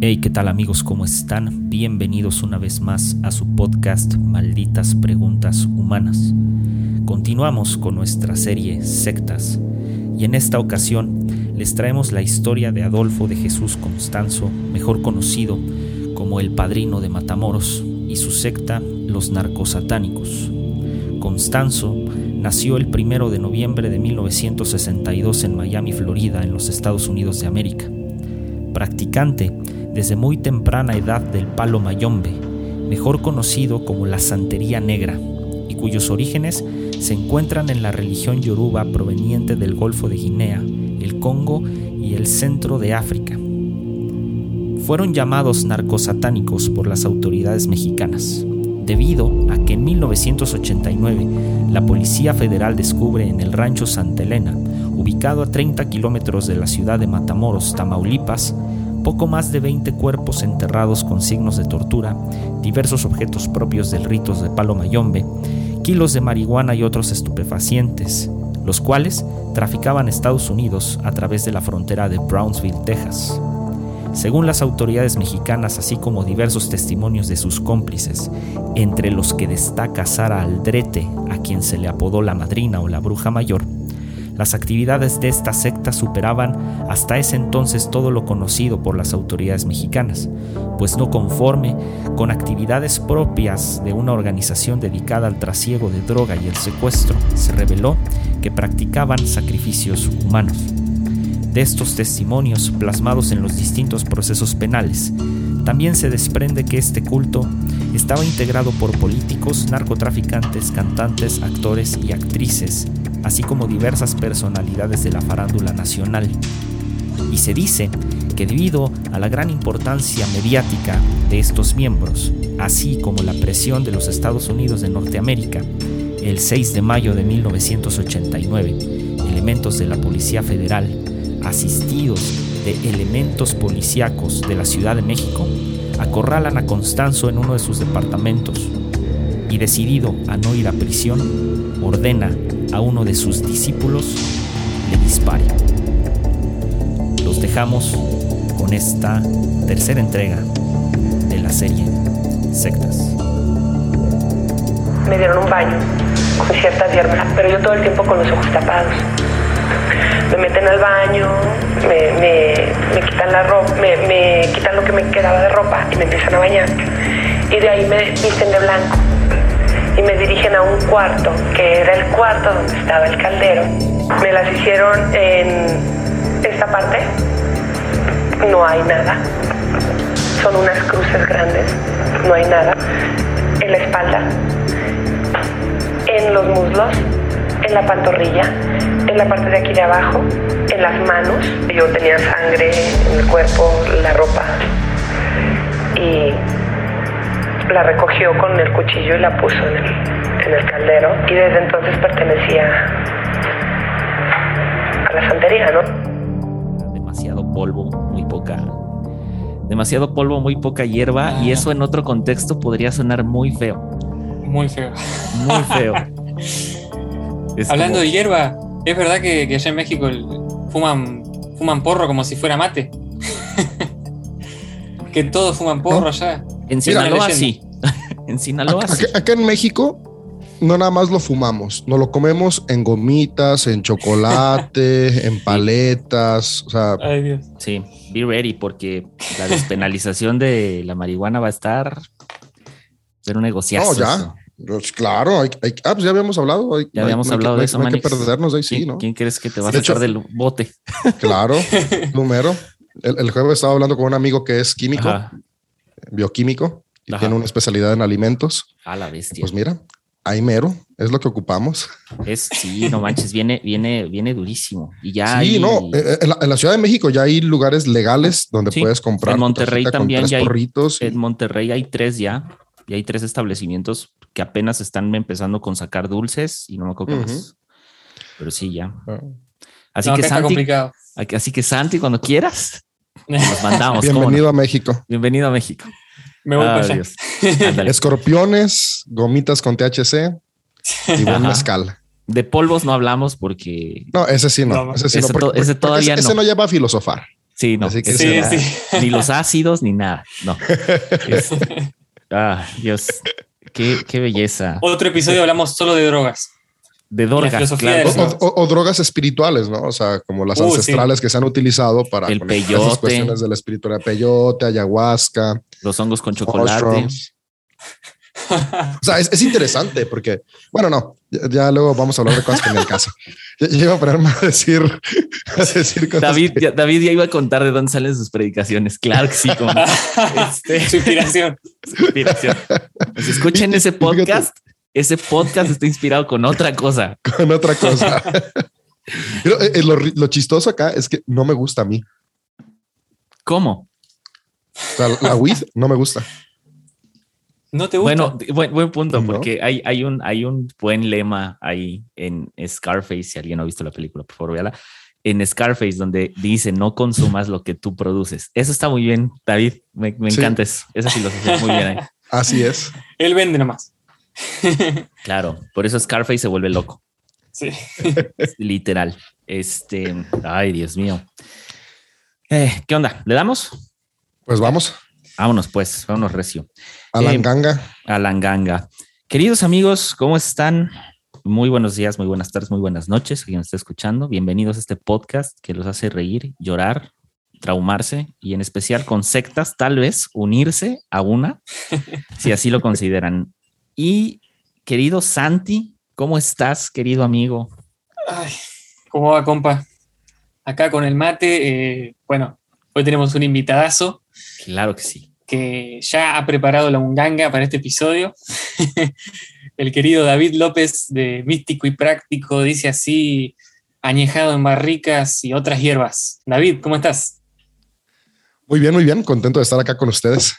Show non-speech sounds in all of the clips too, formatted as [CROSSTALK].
Hey, ¿qué tal amigos? ¿Cómo están? Bienvenidos una vez más a su podcast Malditas Preguntas Humanas. Continuamos con nuestra serie Sectas y en esta ocasión les traemos la historia de Adolfo de Jesús Constanzo, mejor conocido como el padrino de Matamoros, y su secta Los Narcosatánicos. Constanzo nació el primero de noviembre de 1962 en Miami, Florida, en los Estados Unidos de América. Practicante desde muy temprana edad del palo mayombe, mejor conocido como la santería negra, y cuyos orígenes se encuentran en la religión yoruba proveniente del Golfo de Guinea, el Congo y el centro de África. Fueron llamados narcosatánicos por las autoridades mexicanas, debido a que en 1989 la Policía Federal descubre en el rancho Santa Elena, ubicado a 30 kilómetros de la ciudad de Matamoros, Tamaulipas, poco más de 20 cuerpos enterrados con signos de tortura, diversos objetos propios del ritos de palo mayombe, kilos de marihuana y otros estupefacientes, los cuales traficaban Estados Unidos a través de la frontera de Brownsville, Texas. Según las autoridades mexicanas, así como diversos testimonios de sus cómplices, entre los que destaca Sara Aldrete, a quien se le apodó la madrina o la bruja mayor, las actividades de esta secta superaban hasta ese entonces todo lo conocido por las autoridades mexicanas, pues no conforme con actividades propias de una organización dedicada al trasiego de droga y el secuestro, se reveló que practicaban sacrificios humanos. De estos testimonios plasmados en los distintos procesos penales, también se desprende que este culto estaba integrado por políticos, narcotraficantes, cantantes, actores y actrices, así como diversas personalidades de la farándula nacional. Y se dice que debido a la gran importancia mediática de estos miembros, así como la presión de los Estados Unidos de Norteamérica, el 6 de mayo de 1989, elementos de la Policía Federal, asistidos de elementos policíacos de la Ciudad de México, acorralan a Constanzo en uno de sus departamentos y decidido a no ir a prisión, ordena a uno de sus discípulos le dispare. Los dejamos con esta tercera entrega de la serie Sectas. Me dieron un baño con ciertas hierbas, pero yo todo el tiempo con los ojos tapados. Me meten al baño, me, quitan la ropa, me, me quitan lo que me quedaba de ropa y me empiezan a bañar. Y de ahí me visten de blanco y me dirigen a un cuarto, que era el cuarto donde estaba el caldero. Me las hicieron en esta parte, no hay nada. Son unas cruces grandes, no hay nada. En la espalda, en los muslos, en la pantorrilla, en la parte de aquí de abajo, en las manos. Yo tenía sangre en el cuerpo, la ropa. Y la recogió con el cuchillo y la puso en el, caldero y desde entonces pertenecía a la santería, ¿no? Demasiado polvo, muy poca. Demasiado polvo, muy poca hierba y eso en otro contexto podría sonar muy feo. Muy feo. Muy feo. [LAUGHS] Hablando de hierba, ¿es verdad que, allá en México fuman, fuman porro como si fuera mate? [LAUGHS] que todos fuman porro allá. [LAUGHS] En Sinaloa sí. en Sinaloa sí. Acá, en México no nada más lo fumamos, no lo comemos en gomitas, en chocolate, [LAUGHS] en paletas, o sea. Ay, Dios. Sí, be ready porque la despenalización de la marihuana va a estar ser un negociazo. No, ya. Pues claro, hay, ah, pues ya habíamos hablado. ya habíamos hablado de eso, no hay que perdernos ahí, sí, ¿no? ¿Quién crees que te va a echar del bote? Claro, [LAUGHS] número. El, jueves estaba hablando con un amigo que es químico, bioquímico, y tiene una especialidad en alimentos. A la bestia. Pues mira, ahí mero, es lo que ocupamos. Es, sí, no manches, viene, viene, viene durísimo. Y ya. Sí, no, eh, eh, en la, Ciudad de México ya hay lugares legales donde puedes comprar. En Monterrey también ya hay. En Monterrey hay tres ya, y hay tres establecimientos que apenas están empezando con sacar dulces y no me acuerdo más. Pero sí, ya. Ah. Así que, Santi, así que Santi, cuando quieras, nos mandamos. Bienvenido a México. Bienvenido a México. Me voy ah, [LAUGHS] Escorpiones, gomitas con THC y buen mezcal. De polvos no hablamos porque. No, ese sí no. ese, sí no, todavía ese, no. lleva a filosofar. Sí, no. Así que Sí, sí. Ni los ácidos ni nada. No. [LAUGHS] Ah, Dios. Qué, qué belleza. Otro episodio hablamos solo de drogas. De filosofía claro. O, o- o drogas espirituales, ¿no? O sea, como las Uh, ancestrales que se han utilizado para El peyote. esas cuestiones de la espiritualidad. Peyote, ayahuasca, Los hongos con chocolate. O sea, es, es interesante porque, bueno, no, ya, ya luego vamos a hablar de cosas que en el caso. Iba a ponerme a decir, a decir cosas David que- ya, David ya iba a contar de dónde salen sus predicaciones. Claro que sí, como [LAUGHS] Este- Su inspiración. su inspiración. Pues escuchen ese podcast. Ese podcast está inspirado con otra cosa. [LAUGHS] con otra cosa. [LAUGHS] Pero eh, eh, lo, chistoso acá es que no me gusta a mí. ¿Cómo? O sea, la weed no me gusta. ¿No te gusta? Bueno, buen, buen punto, No. porque hay, hay, un, hay un buen lema ahí en Scarface. Si alguien no ha visto la película, por favor, véala. En Scarface, donde dice no consumas lo que tú produces. Eso está muy bien, David. Me, me Sí. encanta eso. Esa filosofía muy bien ahí. [LAUGHS] Así es. Él vende nomás. [LAUGHS] Claro, por eso Scarface se vuelve loco. Sí. [LAUGHS] Literal. Este, ay, Dios mío. Eh, ¿Qué onda? ¿Le damos? Pues vamos Vámonos, pues, vámonos recio. a la Eh, ganga. a la ganga. Queridos amigos, ¿cómo están? Muy buenos días, muy buenas tardes, muy buenas noches. Quien nos está escuchando, bienvenidos a este podcast que los hace reír, llorar, traumarse y en especial con sectas, tal vez unirse a una, si así lo consideran. Y querido Santi, ¿cómo estás, querido amigo? Ay, ¿cómo va, compa? Acá con el mate, eh, bueno, hoy tenemos un invitadazo Claro que sí. que ya ha preparado la munganga para este episodio. [LAUGHS] el querido David López de Místico y Práctico dice así, añejado en barricas y otras hierbas. David, ¿cómo estás? Muy bien, muy bien. Contento de estar acá con ustedes.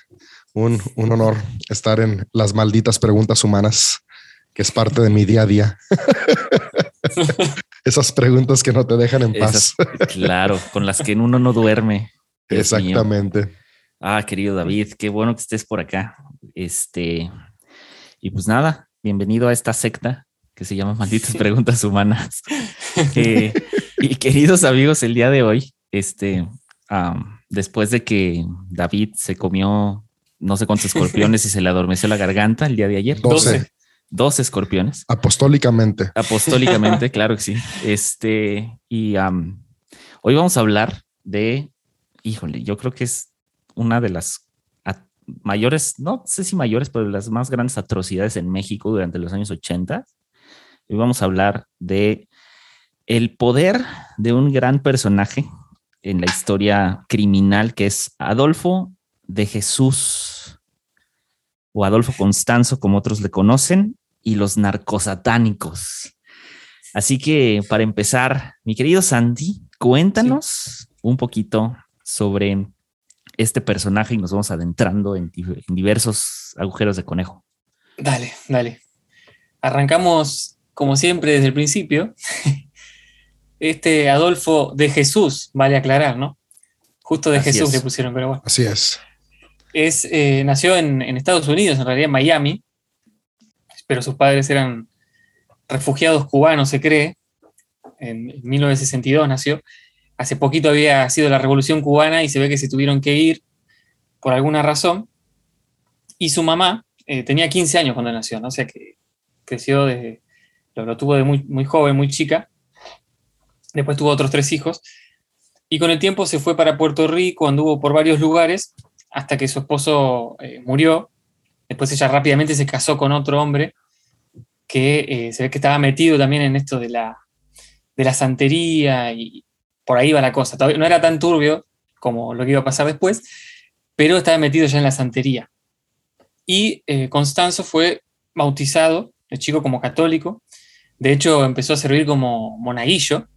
Un, un honor estar en las malditas preguntas humanas, que es parte de mi día a día. [LAUGHS] Esas preguntas que no te dejan en paz. Esas- claro, con las que uno no duerme. Dios mío. Exactamente. Ah, querido David, qué bueno que estés por acá. Este, y pues nada, bienvenido a esta secta que se llama Malditas [LAUGHS] Preguntas Humanas. Eh, y queridos amigos, el día de hoy, este, después de que David se comió no sé cuántos [LAUGHS] escorpiones y se le adormeció la garganta el día de ayer, Doce. dos escorpiones, Apostólicamente. apostólicamente, [LAUGHS] claro que sí. Este, y hoy vamos a hablar de, híjole, yo creo que es una de las mayores, no sé si mayores, pero de las más grandes atrocidades en México durante los años 80. Hoy vamos a hablar de el poder de un gran personaje en la historia criminal que es Adolfo de Jesús o Adolfo Constanzo, como otros le conocen, y los narcosatánicos. Así que para empezar, mi querido Santi, cuéntanos un poquito sobre este personaje y nos vamos adentrando en, di- en diversos agujeros de conejo. Dale, dale. Arrancamos, como siempre, desde el principio. [LAUGHS] Este Adolfo de Jesús, vale aclarar, ¿no? Justo de Así Jesús es. le pusieron, pero bueno. Así es. Es, eh, nació en, Estados Unidos, en realidad en Miami, pero sus padres eran refugiados cubanos, se cree. En 1962 nació. Hace poquito había sido la revolución cubana y se ve que se tuvieron que ir por alguna razón. Y su mamá eh, tenía 15 años cuando nació, o sea que creció desde, lo tuvo de muy, muy joven, muy chica. Después tuvo otros tres hijos. Y con el tiempo se fue para Puerto Rico, anduvo por varios lugares hasta que su esposo eh, murió. Después ella rápidamente se casó con otro hombre que eh, se ve que estaba metido también en esto de la, de la santería y por ahí va la cosa. No era tan turbio como lo que iba a pasar después, pero estaba metido ya en la santería. Y eh, Constanzo fue bautizado de chico como católico. De hecho, empezó a servir como monaguillo,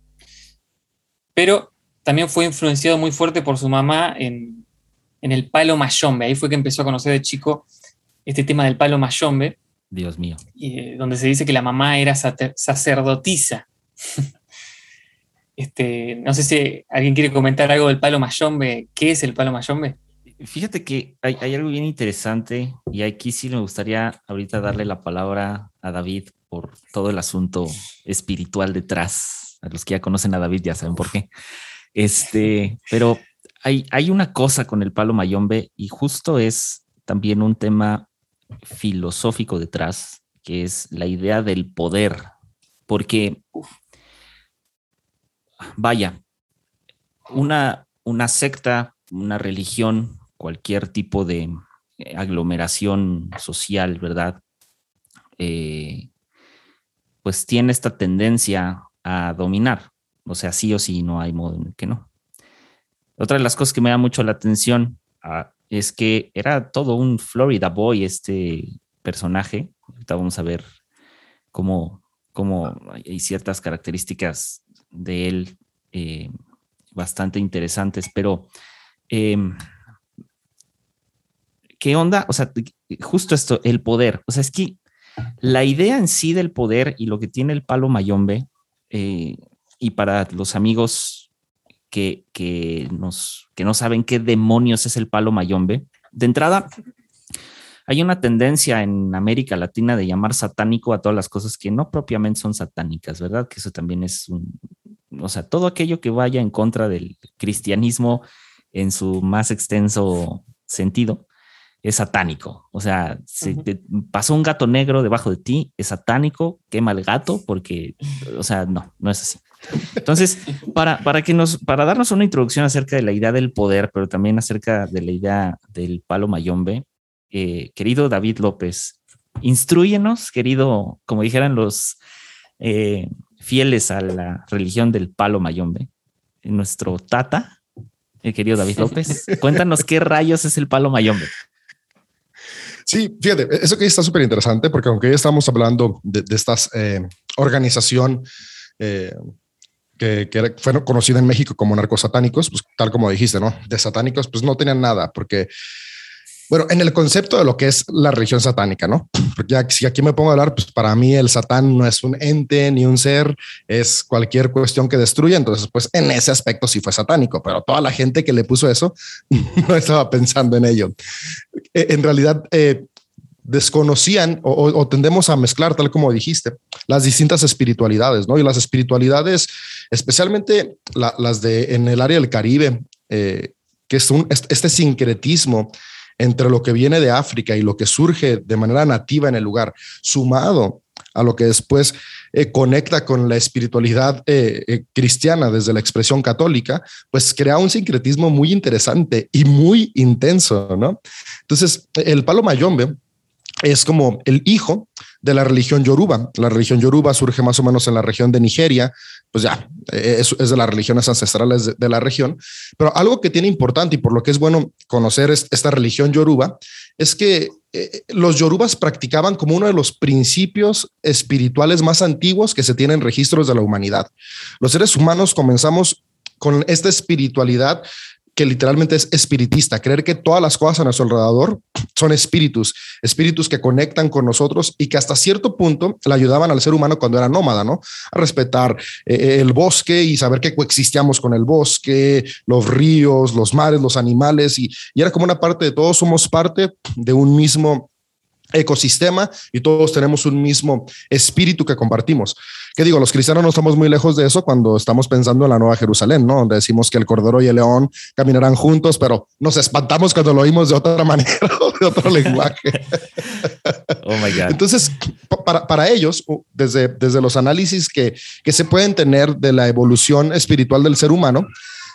pero también fue influenciado muy fuerte por su mamá en, en el palo mayombe. Ahí fue que empezó a conocer de chico este tema del palo mayombe, Dios mío. y, eh, donde se dice que la mamá era sacer- sacerdotisa. [LAUGHS] este, no sé si alguien quiere comentar algo del palo mayombe. ¿Qué es el palo mayombe? Fíjate que hay, hay algo bien interesante y aquí sí me gustaría ahorita darle la palabra a David por todo el asunto espiritual detrás. A los que ya conocen a David ya saben por qué. Este, pero hay, una cosa con el palo mayombe y justo es también un tema filosófico detrás, que es la idea del poder, porque, vaya, una, una secta, una religión, cualquier tipo de eh, aglomeración social, ¿verdad? Eh, pues tiene esta tendencia a dominar. O sea, sí o sí, no hay modo en el que no. Otra de las cosas que me da mucho la atención ah, es que era todo un Florida Boy este personaje. Ahorita vamos a ver cómo, cómo hay ciertas características de él eh, bastante interesantes, pero em, ¿qué onda? O sea, justo esto, el poder. O sea, es que la idea en sí del poder y lo que tiene el palo mayombe, eh, y para los amigos que, que, nos, que no saben qué demonios es el palo mayombe, de entrada, hay una tendencia en América Latina de llamar satánico a todas las cosas que no propiamente son satánicas, ¿verdad? Que eso también es un, o sea, todo aquello que vaya en contra del cristianismo en su más extenso sentido, es satánico. O sea, si te pasó un gato negro debajo de ti, es satánico, quema el gato, porque, o sea, no, no es así. Entonces, para, para, que nos, para darnos una introducción acerca de la idea del poder, pero también acerca de la idea del palo mayombe, eh, querido David López, instruyenos, querido, como dijeran los eh, fieles a la religión del palo mayombe, nuestro tata, el querido David López, cuéntanos qué rayos es el palo mayombe. Sí, fíjate, eso que está súper interesante porque aunque ya estamos hablando de, de esta eh, organización eh, que, que fue conocida en México como narcosatánicos, pues tal como dijiste, ¿no? De satánicos, pues no tenían nada porque bueno, en el concepto de lo que es la religión satánica, ¿no? Porque ya, si aquí me pongo a hablar, pues para mí el satán no es un ente ni un ser, es cualquier cuestión que destruya. Entonces, pues en ese aspecto sí fue satánico, pero toda la gente que le puso eso [LAUGHS] no estaba pensando en ello. E, en realidad, eh, desconocían o, o, tendemos a mezclar, tal como dijiste, las distintas espiritualidades, ¿no? Y las espiritualidades, especialmente la, las de en el área del Caribe, eh, que es un, este sincretismo entre lo que viene de África y lo que surge de manera nativa en el lugar, sumado a lo que después eh, conecta con la espiritualidad eh, eh, cristiana desde la expresión católica, pues crea un sincretismo muy interesante y muy intenso, ¿no? Entonces, el palo mayombe es como el hijo de la religión yoruba. La religión yoruba surge más o menos en la región de Nigeria, pues ya, es, es de las religiones ancestrales de, de, la región. Pero algo que tiene importante y por lo que es bueno conocer es, esta religión yoruba es que eh, los yorubas practicaban como uno de los principios espirituales más antiguos que se tienen registros de la humanidad. Los seres humanos comenzamos con esta espiritualidad que literalmente es espiritista, creer que todas las cosas a nuestro alrededor son espíritus, espíritus que conectan con nosotros y que hasta cierto punto le ayudaban al ser humano cuando era nómada, ¿no? A respetar eh, el bosque y saber que coexistíamos con el bosque, los ríos, los mares, los animales y, y era como una parte de todos somos parte de un mismo ecosistema y todos tenemos un mismo espíritu que compartimos. ¿Qué digo? Los cristianos no estamos muy lejos de eso cuando estamos pensando en la Nueva Jerusalén, ¿no? Donde decimos que el cordero y el león caminarán juntos, pero nos espantamos cuando lo oímos de otra [LAUGHS] manera o de otro lenguaje. [LAUGHS] oh my God. Entonces, para, para ellos, desde, desde los análisis que, que se pueden tener de la evolución espiritual del ser humano,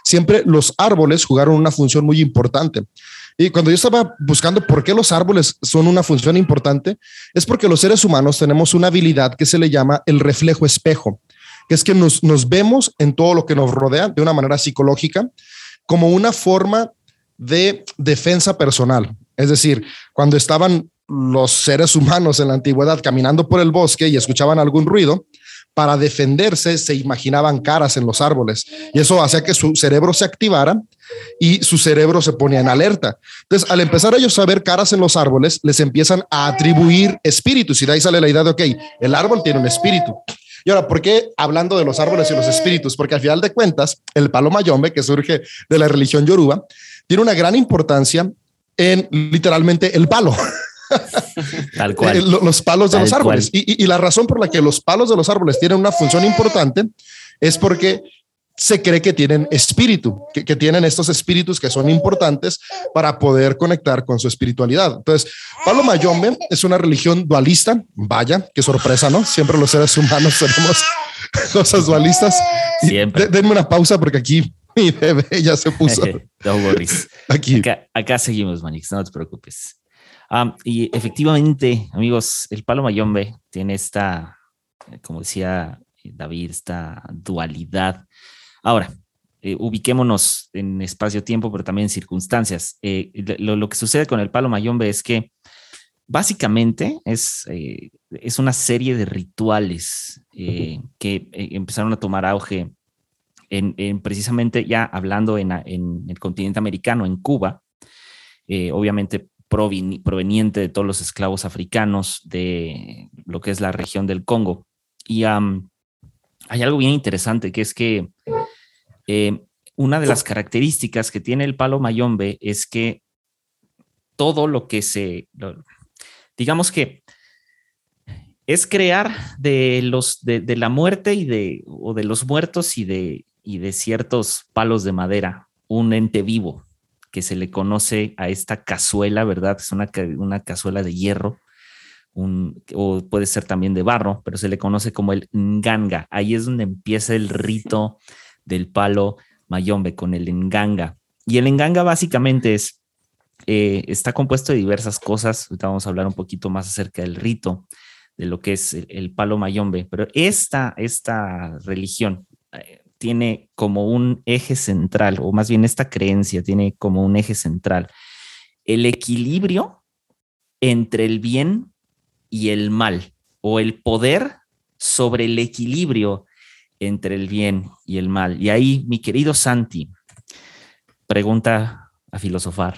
siempre los árboles jugaron una función muy importante. Y cuando yo estaba buscando por qué los árboles son una función importante, es porque los seres humanos tenemos una habilidad que se le llama el reflejo espejo, que es que nos, nos vemos en todo lo que nos rodea de una manera psicológica como una forma de defensa personal. Es decir, cuando estaban los seres humanos en la antigüedad caminando por el bosque y escuchaban algún ruido, para defenderse se imaginaban caras en los árboles y eso hacía que su cerebro se activara y su cerebro se ponía en alerta. Entonces, al empezar ellos a ver caras en los árboles, les empiezan a atribuir espíritus y de ahí sale la idea de, ok, el árbol tiene un espíritu. Y ahora, ¿por qué hablando de los árboles y los espíritus? Porque al final de cuentas, el palo mayombe, que surge de la religión yoruba, tiene una gran importancia en literalmente el palo. [LAUGHS] Tal cual. Eh, los palos de Tal los árboles. Y, y, y la razón por la que los palos de los árboles tienen una función importante es porque se cree que tienen espíritu, que, que, tienen estos espíritus que son importantes para poder conectar con su espiritualidad. Entonces, Palo Mayombe es una religión dualista. Vaya, qué sorpresa, ¿no? Siempre los seres humanos [LAUGHS] tenemos cosas dualistas. Siempre. denme una pausa porque aquí mi bebé ya se puso. [LAUGHS] no worries. Aquí. Acá, acá, seguimos, Manix, no te preocupes. Um, y efectivamente, amigos, el Palo Mayombe tiene esta, como decía David, esta dualidad. Ahora, eh, ubiquémonos en espacio-tiempo, pero también en circunstancias. Eh, lo, lo, que sucede con el palo mayombe es que básicamente es, eh, es una serie de rituales eh, que eh, empezaron a tomar auge en, en precisamente ya hablando en, en, el continente americano, en Cuba, eh, obviamente proveniente de todos los esclavos africanos de lo que es la región del Congo. Y hay algo bien interesante que es que eh, una de las características que tiene el palo mayombe es que todo lo que se, digamos que es crear de los de, de, la muerte y de o de los muertos y de y de ciertos palos de madera un ente vivo que se le conoce a esta cazuela, ¿verdad? Es una, una cazuela de hierro, o puede ser también de barro, pero se le conoce como el nganga. Ahí es donde empieza el rito del palo mayombe con el enganga. Y el enganga básicamente es, eh, está compuesto de diversas cosas. Ahorita vamos a hablar un poquito más acerca del rito, de lo que es el, el palo mayombe. Pero esta, esta religión eh, tiene como un eje central, o más bien esta creencia tiene como un eje central, el equilibrio entre el bien y el mal, o el poder sobre el equilibrio entre el bien y el mal. Y ahí, mi querido Santi, pregunta a filosofar.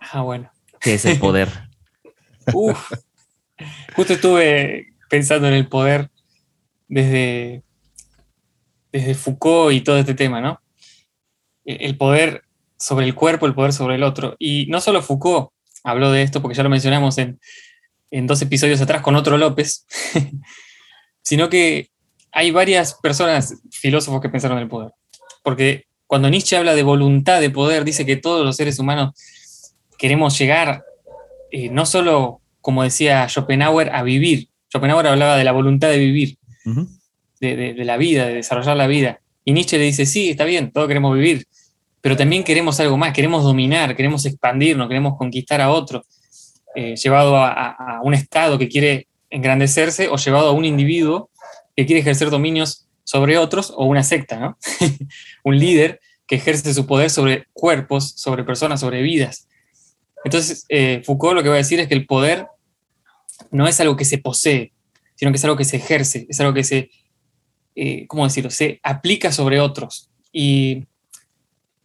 Ah, bueno. ¿Qué es el poder? [LAUGHS] Uf, justo estuve pensando en el poder desde, desde Foucault y todo este tema, ¿no? El poder sobre el cuerpo, el poder sobre el otro. Y no solo Foucault habló de esto, porque ya lo mencionamos en, dos episodios atrás con otro López, [LAUGHS] sino que hay varias personas, filósofos que pensaron en el poder. Porque cuando Nietzsche habla de voluntad de poder, dice que todos los seres humanos queremos llegar, eh, no solo, como decía Schopenhauer, a vivir. Schopenhauer hablaba de la voluntad de vivir. De, la vida, de desarrollar la vida. Y Nietzsche le dice, sí, está bien, todos queremos vivir, pero también queremos algo más, queremos dominar, queremos expandirnos, queremos conquistar a otro, eh, llevado a, a, a un estado que quiere engrandecerse o llevado a un individuo que quiere ejercer dominios sobre otros o una secta, ¿no? [LAUGHS] un líder que ejerce su poder sobre cuerpos, sobre personas, sobre vidas. Entonces, eh, Foucault lo que va a decir es que el poder no es algo que se posee, sino que es algo que se ejerce, es algo que se, eh, ¿cómo decirlo?, se aplica sobre otros. Y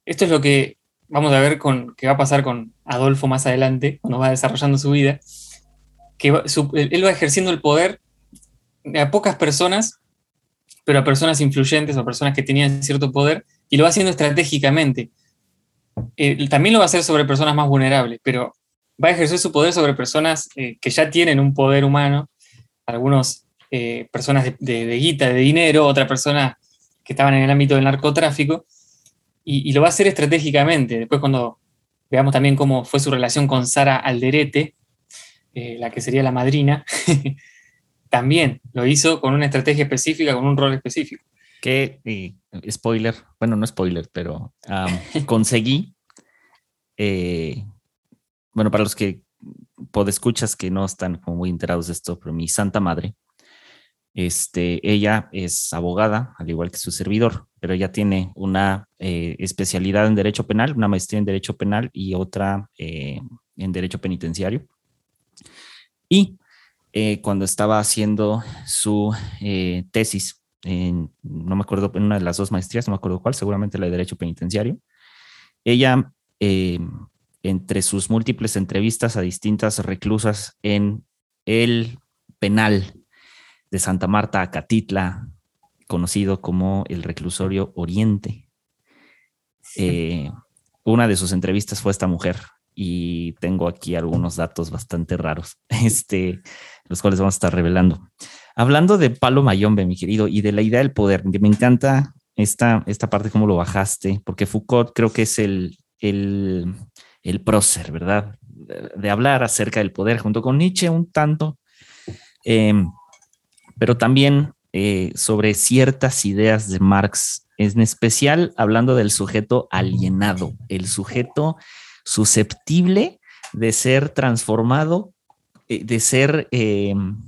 esto es lo que vamos a ver con, que va a pasar con Adolfo más adelante, cuando va desarrollando su vida, que va, su, él va ejerciendo el poder a pocas personas, pero a personas influyentes o personas que tenían cierto poder, y lo va haciendo estratégicamente. Eh, también lo va a hacer sobre personas más vulnerables, pero va a ejercer su poder sobre personas eh, que ya tienen un poder humano, algunos eh, personas de, de, de, guita, de dinero, otra persona que estaban en el ámbito del narcotráfico, y, y, lo va a hacer estratégicamente. Después cuando veamos también cómo fue su relación con Sara Alderete, la que sería la madrina, [LAUGHS] también lo hizo con una estrategia específica, con un rol específico. Que, eh, spoiler, bueno, no spoiler, pero um, [LAUGHS] conseguí, eh, bueno, para los que podescuchas que no están como muy enterados de esto, pero mi santa madre, este, ella es abogada, al igual que su servidor, pero ella tiene una eh, especialidad en Derecho Penal, una maestría en Derecho Penal y otra eh, en Derecho Penitenciario. Y eh, cuando estaba haciendo su tesis, en, no me acuerdo, en una de las dos maestrías, no me acuerdo cuál, seguramente la de Derecho Penitenciario, ella, entre sus múltiples entrevistas a distintas reclusas en el penal de Santa Marta, Acatitla, conocido como el reclusorio Oriente, una de sus entrevistas fue esta mujer, y tengo aquí algunos datos bastante raros, [LAUGHS] este, los cuales vamos a estar revelando. Hablando de Palo Mayombe, mi querido, y de la idea del poder, que me encanta esta, esta parte, cómo lo bajaste, porque Foucault creo que es el, el, el prócer, ¿verdad? De hablar acerca del poder, junto con Nietzsche un tanto, em, pero también eh, sobre ciertas ideas de Marx, en especial hablando del sujeto alienado, el sujeto susceptible de ser transformado, eh, de ser, em,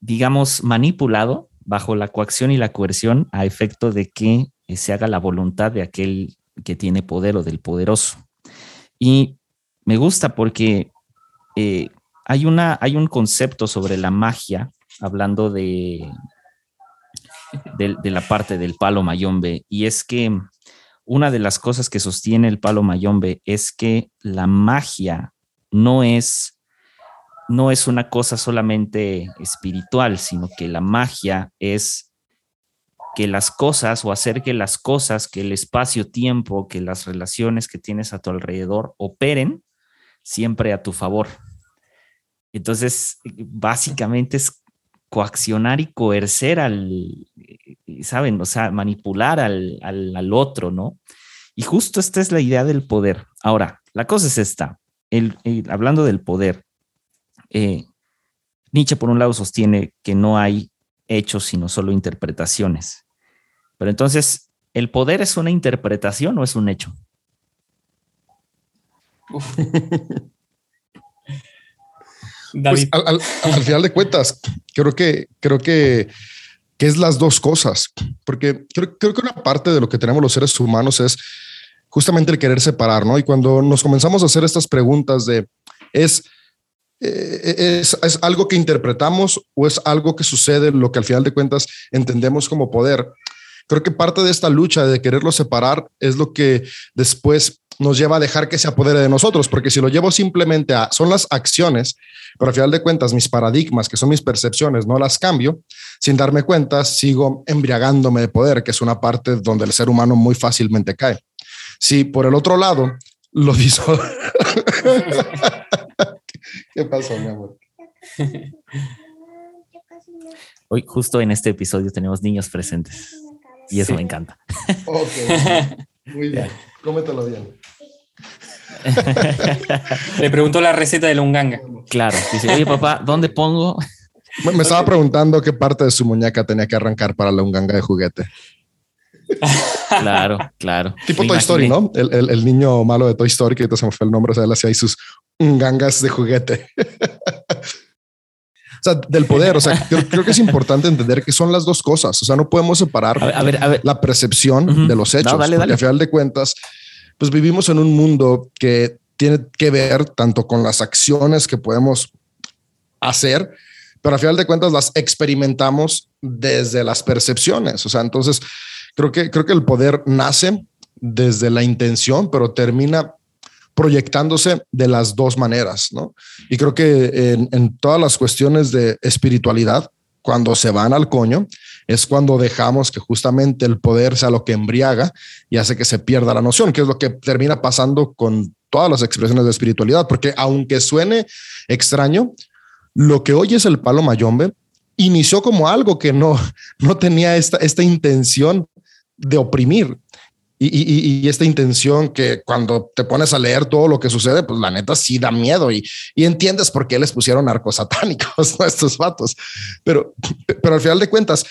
digamos, manipulado bajo la coacción y la coerción a efecto de que eh, se haga la voluntad de aquel que tiene poder o del poderoso. Y me gusta porque hay, una, hay un concepto sobre la magia hablando de, de, la parte del palo mayombe, y es que una de las cosas que sostiene el palo mayombe es que la magia no es, no es una cosa solamente espiritual, sino que la magia es que las cosas o hacer que las cosas, que el espacio-tiempo, que las relaciones que tienes a tu alrededor operen siempre a tu favor. Entonces, básicamente es coaccionar y coercer al, ¿saben? O sea, manipular al, otro, ¿no? Y justo esta es la idea del poder. Ahora, la cosa es esta. El, hablando del poder, eh, Nietzsche por un lado sostiene que no hay hechos, sino solo interpretaciones. Pero entonces, ¿el poder es una interpretación o es un hecho? [LAUGHS] Pues, al, final de cuentas, creo que, creo que, que es las dos cosas, porque creo, creo, que una parte de lo que tenemos los seres humanos es justamente el querer separar, ¿no? Y cuando nos comenzamos a hacer estas preguntas de, ¿es, eh, es, es algo que interpretamos o es algo que sucede, lo que al final de cuentas entendemos como poder? Creo que parte de esta lucha de quererlo separar es lo que después nos lleva a dejar que se apodere de nosotros, porque si lo llevo simplemente a, son las acciones, pero al final de cuentas mis paradigmas, que son mis percepciones, no las cambio, sin darme cuenta, sigo embriagándome de poder, que es una parte donde el ser humano muy fácilmente cae. Si por el otro lado lo [LAUGHS] hizo... ¿Qué pasó, mi amor? Hoy, justo en este episodio, tenemos niños presentes y eso me encanta. Ok, [LAUGHS] muy bien. Cómetelo bien. [LAUGHS] Le preguntó la receta de unganga. Claro, dice, oye papá, ¿dónde pongo? [LAUGHS] Me, estaba preguntando qué parte de su muñeca tenía que arrancar para la unganga de juguete. Claro, claro. [LAUGHS] Tipo Toy Story, ¿no? El, niño malo de Toy Story, que se me fue el nombre, o sea, él hacía ahí sus ungangas de juguete. o sea, del poder. O sea, creo, que es importante entender que son las dos cosas. O sea, no podemos separar la percepción de los hechos. porque al final de cuentas, pues vivimos en un mundo que tiene que ver tanto con las acciones que podemos hacer, pero al final de cuentas las experimentamos desde las percepciones. O sea, entonces creo que, creo que el poder nace desde la intención, pero termina proyectándose de las dos maneras, ¿no? Y creo que en, en todas las cuestiones de espiritualidad, cuando se van al coño, es cuando dejamos que justamente el poder sea lo que embriaga y hace que se pierda la noción, que es lo que termina pasando con todas las expresiones de espiritualidad, porque aunque suene extraño, lo que hoy es el palo mayombe inició como algo que no, [LAUGHS] no tenía esta, esta intención de oprimir. Y, esta intención que cuando te pones a leer todo lo que sucede, pues la neta sí da miedo y, entiendes por qué les pusieron arcos satánicos [LAUGHS] a estos vatos. Pero, pero al final de cuentas,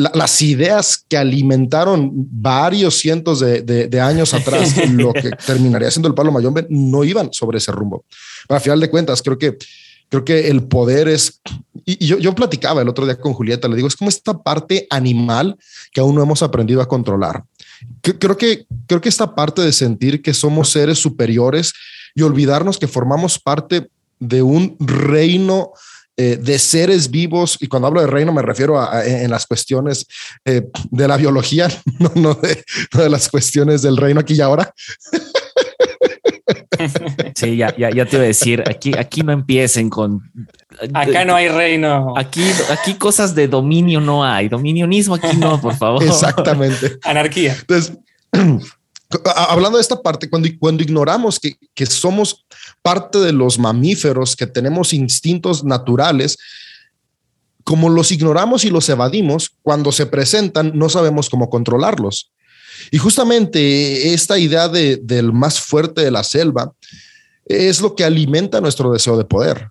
las ideas que alimentaron varios cientos de, años atrás, [LAUGHS] lo que terminaría siendo el palo mayombe, no iban sobre ese rumbo. Pero al final de cuentas, creo que, creo que el poder es, y, yo, yo platicaba el otro día con Julieta, le digo, es como esta parte animal que aún no hemos aprendido a controlar. Creo que, creo que esta parte de sentir que somos seres superiores y olvidarnos que formamos parte de un reino eh, de seres vivos, y cuando hablo de reino me refiero a, en las cuestiones eh, de la biología, [LAUGHS] no, de, las cuestiones del reino aquí y ahora. Sí, ya, ya, ya, te iba a decir, aquí, aquí no empiecen con... Acá no hay reino. Aquí, aquí cosas de dominio no hay, dominionismo aquí no, por favor. Exactamente. Anarquía. Entonces, [CLEARS THROAT] hablando de esta parte, cuando, cuando ignoramos que, que somos parte de los mamíferos, que tenemos instintos naturales, como los ignoramos y los evadimos, cuando se presentan no sabemos cómo controlarlos. Y justamente esta idea de, del más fuerte de la selva es lo que alimenta nuestro deseo de poder.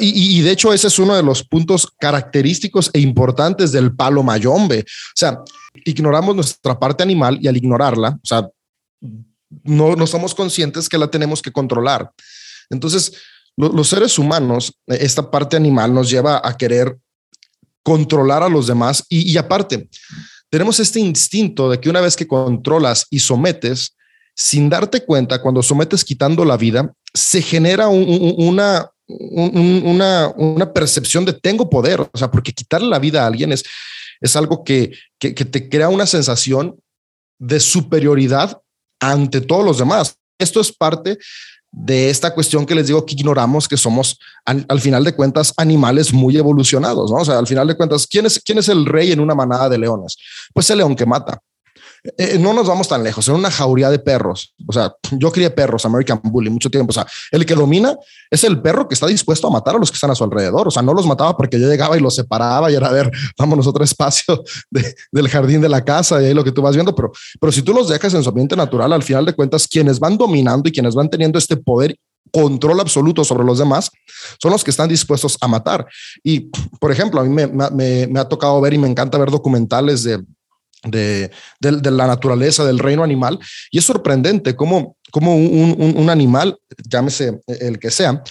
y, de hecho ese es uno de los puntos característicos e importantes del palo mayombe. O sea, ignoramos nuestra parte animal y al ignorarla, o sea, no, no somos conscientes que la tenemos que controlar. Entonces, los seres humanos, esta parte animal nos lleva a querer controlar a los demás y, aparte, tenemos este instinto de que una vez que controlas y sometes, sin darte cuenta, cuando sometes quitando la vida, se genera una, una, percepción de tengo poder, o sea, porque quitarle la vida a alguien es, es algo que, que, que te crea una sensación de superioridad ante todos los demás. Esto es parte de esta cuestión que les digo que ignoramos, que somos al, final de cuentas animales muy evolucionados, ¿no? O sea, al final de cuentas, ¿quién es, ¿quién es el rey en una manada de leones? Pues el león que mata. Eh, no nos vamos tan lejos, en una jauría de perros. O sea, yo crié perros, American Bully, mucho tiempo. O sea, el que domina es el perro que está dispuesto a matar a los que están a su alrededor. O sea, no los mataba porque yo llegaba y los separaba y era, a ver, vámonos a otro espacio del jardín de la casa y ahí lo que tú vas viendo. Pero, pero si tú los dejas en su ambiente natural, al final de cuentas, quienes van dominando y quienes van teniendo este poder control absoluto sobre los demás, son los que están dispuestos a matar. Y, por ejemplo, a mí me, ha tocado ver y me encanta ver documentales de, de, la naturaleza, del reino animal. Y es sorprendente cómo, cómo un, animal, llámese el que sea,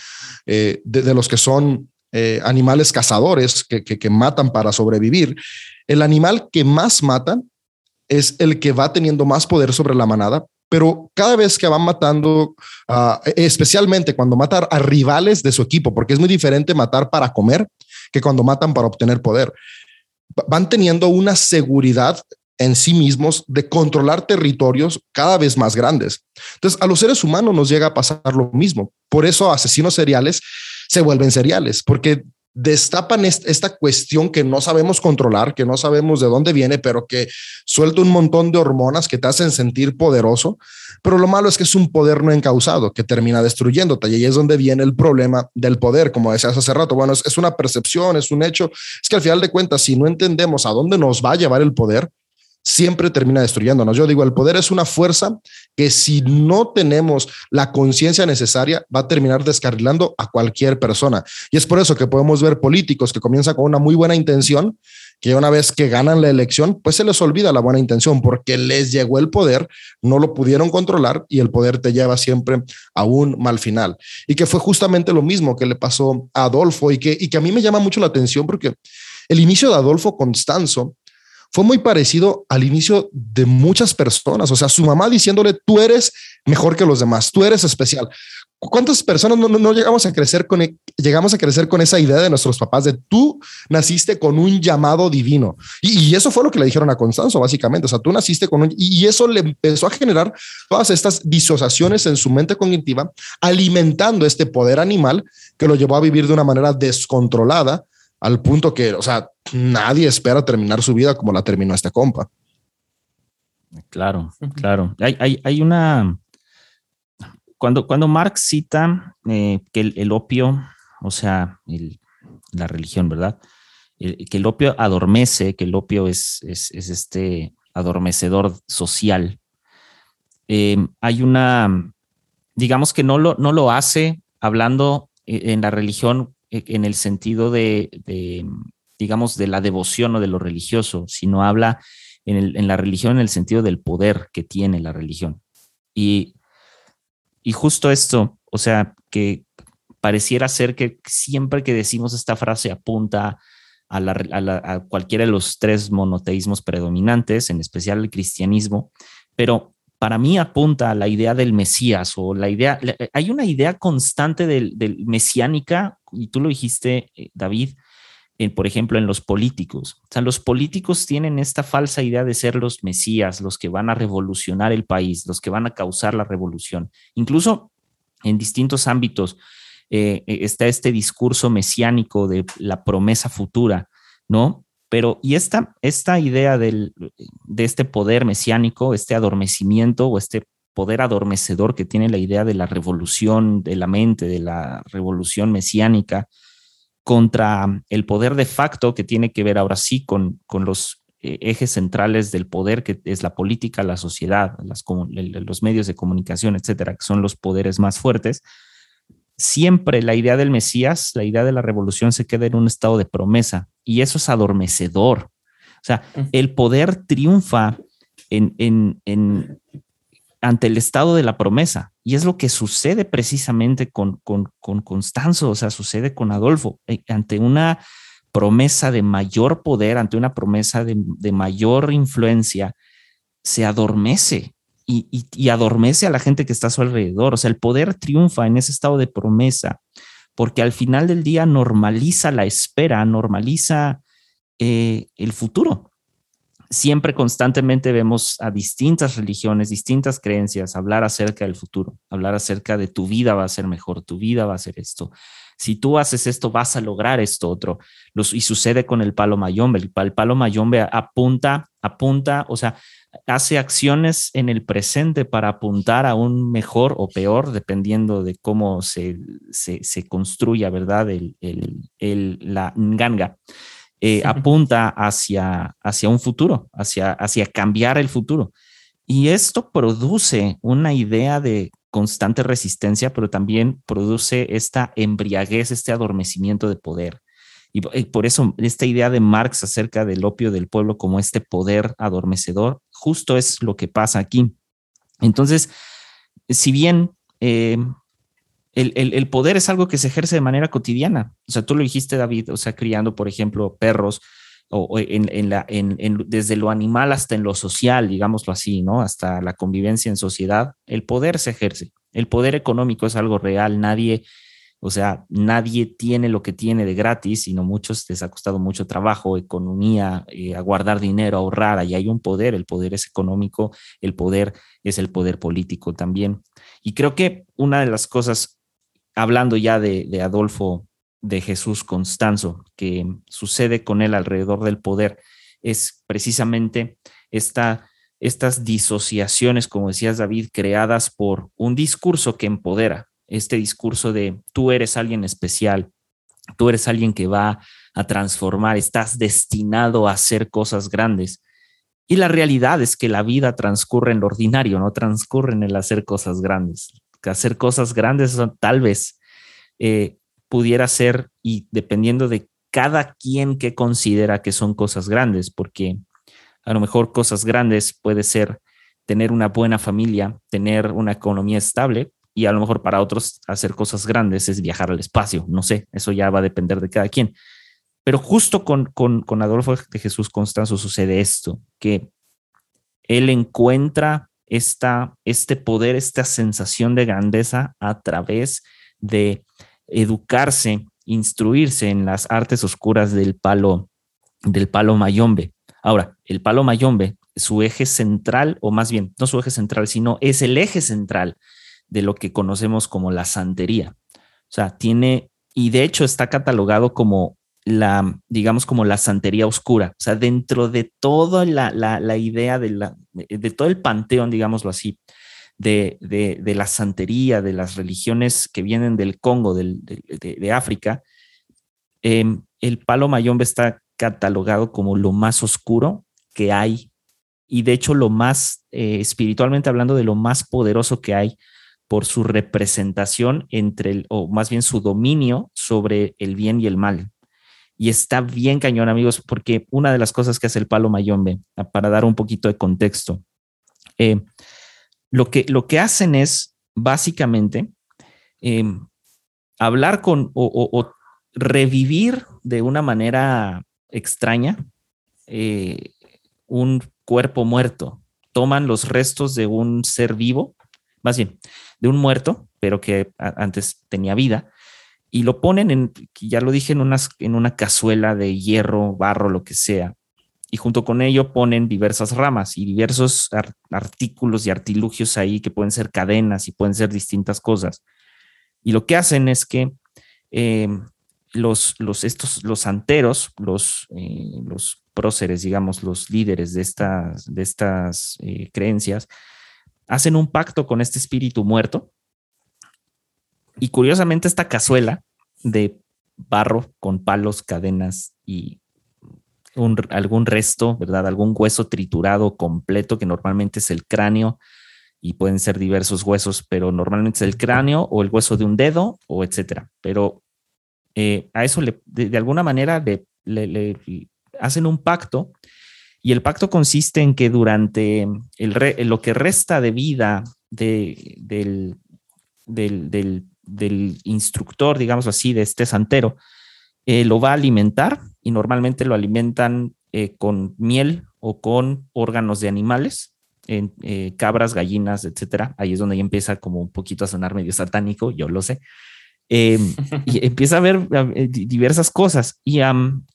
eh, de, los que son eh, animales cazadores que, que, matan para sobrevivir, el animal que más matan es el que va teniendo más poder sobre la manada, pero cada vez que van matando, ah, especialmente cuando matan a rivales de su equipo, porque es muy diferente matar para comer que cuando matan para obtener poder, van teniendo una seguridad en sí mismos de controlar territorios cada vez más grandes. Entonces, a los seres humanos nos llega a pasar lo mismo. Por eso asesinos seriales se vuelven seriales, porque destapan esta cuestión que no sabemos controlar, que no sabemos de dónde viene, pero que suelta un montón de hormonas que te hacen sentir poderoso. Pero lo malo es que es un poder no encausado que termina destruyéndote. Y ahí es donde viene el problema del poder, como decías hace rato. Bueno, es, es una percepción, es un hecho. Es que al final de cuentas, si no entendemos a dónde nos va a llevar el poder, siempre termina destruyéndonos. Yo digo, el poder es una fuerza que si no tenemos la conciencia necesaria, va a terminar descarrilando a cualquier persona. Y es por eso que podemos ver políticos que comienzan con una muy buena intención, que una vez que ganan la elección, pues se les olvida la buena intención porque les llegó el poder, no lo pudieron controlar y el poder te lleva siempre a un mal final. Y que fue justamente lo mismo que le pasó a Adolfo y que, y que a mí me llama mucho la atención porque el inicio de Adolfo Constanzo fue muy parecido al inicio de muchas personas. O sea, su mamá diciéndole, tú eres mejor que los demás, tú eres especial. ¿Cuántas personas no, llegamos a crecer con e, llegamos a crecer con esa idea de nuestros papás de tú naciste con un llamado divino? Y, eso fue lo que le dijeron a Constanzo, básicamente. O sea, tú naciste con un y eso le empezó a generar todas estas disociaciones en su mente cognitiva, alimentando este poder animal que lo llevó a vivir de una manera descontrolada al punto que, o sea, nadie espera terminar su vida como la terminó este compa. Claro, claro. Hay, una. Cuando, cuando Marx cita eh, que el, opio, o sea, la religión, ¿verdad? que el opio adormece, que el opio es, es, este adormecedor social. Eh, hay una, digamos que no lo, no lo hace hablando eh, en la religión en el sentido de, digamos, de la devoción o de lo religioso, sino habla en, la religión en el sentido del poder que tiene la religión. Y, y justo esto, o sea, que pareciera ser que siempre que decimos esta frase apunta a, a, cualquiera de los tres monoteísmos predominantes, en especial el cristianismo, pero para mí apunta a la idea del Mesías o la idea, hay una idea constante del, mesiánica, y tú lo dijiste, eh, David, por ejemplo, en los políticos. O sea, los políticos tienen esta falsa idea de ser los mesías, los que van a revolucionar el país, los que van a causar la revolución. Incluso en distintos ámbitos eh, eh, está este discurso mesiánico de la promesa futura, ¿no? Pero, y esta, esta idea del, de este poder mesiánico, este adormecimiento o este poder adormecedor que tiene la idea de la revolución de la mente, de la revolución mesiánica, contra el poder de facto que tiene que ver ahora sí con, con los eh, ejes centrales del poder, que es la política, la sociedad, los medios de comunicación, etcétera, que son los poderes más fuertes, siempre la idea del Mesías, la idea de la revolución se queda en un estado de promesa y eso es adormecedor. O sea, el poder triunfa en, en, ante el estado de la promesa. Y es lo que sucede precisamente con, con, con Constanzo, o sea, sucede con Adolfo, eh, ante una promesa de mayor poder, ante una promesa de, de mayor influencia, se adormece y, adormece a la gente que está a su alrededor. O sea, el poder triunfa en ese estado de promesa, porque al final del día normaliza la espera, normaliza eh, el futuro siempre constantemente vemos a distintas religiones, distintas creencias hablar acerca del futuro, hablar acerca de tu vida va a ser mejor, tu vida va a ser esto. Si tú haces esto, vas a lograr esto otro. y sucede con el palo mayombe. El, palo mayombe apunta, apunta, o sea, hace acciones en el presente para apuntar a un mejor o peor, dependiendo de cómo se, se, construya, ¿verdad? El, el, la nganga. Eh, apunta hacia, hacia un futuro, hacia, hacia cambiar el futuro. Y esto produce una idea de constante resistencia, pero también produce esta embriaguez, este adormecimiento de poder. Y, por eso esta idea de Marx acerca del opio del pueblo como este poder adormecedor, justo es lo que pasa aquí. Entonces, si bien eh, el, poder es algo que se ejerce de manera cotidiana. O sea, tú lo dijiste, David, o sea, criando, por ejemplo, perros, o, en, la, desde lo animal hasta en lo social, digámoslo así, ¿no? Hasta la convivencia en sociedad, el poder se ejerce. El poder económico es algo real, nadie, o sea, nadie tiene lo que tiene de gratis, sino muchos les ha costado mucho trabajo, economía, eh, a guardar dinero, ahorrar, ahí hay un poder, el poder es económico, el poder es el poder político también. Y creo que una de las cosas hablando ya de, Adolfo de Jesús Constanzo, que sucede con él alrededor del poder, es precisamente esta, estas disociaciones, como decías David, creadas por un discurso que empodera, este discurso de tú eres alguien especial, tú eres alguien que va a transformar, estás destinado a hacer cosas grandes. Y la realidad es que la vida transcurre en lo ordinario, no transcurre en el hacer cosas grandes que hacer cosas grandes tal vez eh, pudiera ser, y dependiendo de cada quien que considera que son cosas grandes, porque a lo mejor cosas grandes puede ser tener una buena familia, tener una economía estable, y a lo mejor para otros hacer cosas grandes es viajar al espacio, no sé, eso ya va a depender de cada quien. Pero justo con, con, con Adolfo de Jesús Constanzo sucede esto, que él encuentra esta, este poder, esta sensación de grandeza a través de educarse, instruirse en las artes oscuras del palo, del palo mayombe. Ahora, el palo mayombe, su eje central, o más bien, no su eje central, sino es el eje central de lo que conocemos como la santería. O sea, tiene, y de hecho está catalogado como la, digamos, como la santería oscura. O sea, dentro de toda la, la, idea de, la, de todo el panteón, digámoslo así, de, de, la santería, de las religiones que vienen del Congo, del, de, África, em, el palo mayombe está catalogado como lo más oscuro que hay y de hecho lo más, eh, espiritualmente hablando, de lo más poderoso que hay por su representación entre el, o más bien su dominio sobre el bien y el mal. Y está bien cañón, amigos, porque una de las cosas que hace el palo mayombe, ah, para dar un poquito de contexto, eh, lo, que, lo que hacen es básicamente em, hablar con o, revivir de una manera extraña eh, un cuerpo muerto. Toman los restos de un ser vivo, más bien, de un muerto, pero que antes tenía vida, y lo ponen en, ya lo dije, en, unas, en una cazuela de hierro, barro, lo que sea. Y junto con ello ponen diversas ramas y diversos artículos y artilugios ahí que pueden ser cadenas y pueden ser distintas cosas. Y lo que hacen es que em, los, los, estos, los santeros, los, eh, los próceres, digamos, los líderes de estas, de estas eh, creencias, hacen un pacto con este espíritu muerto y curiosamente esta cazuela de barro con palos, cadenas y algún resto, ¿verdad? Algún hueso triturado completo que normalmente es el cráneo y pueden ser diversos huesos, pero normalmente es el cráneo o el hueso de un dedo o etcétera. Pero eh, a eso le, de, alguna manera le, hacen un pacto y el pacto consiste en que durante el lo que resta de vida de, del, del, del, instructor, digamos así, de este santero, eh, lo va a alimentar y normalmente lo alimentan eh, con miel o con órganos de animales, en, eh, cabras, gallinas, etcétera. Ahí es donde ya empieza como un poquito a sonar medio satánico, yo lo sé. Em, y [LAUGHS] empieza a ver diversas cosas y,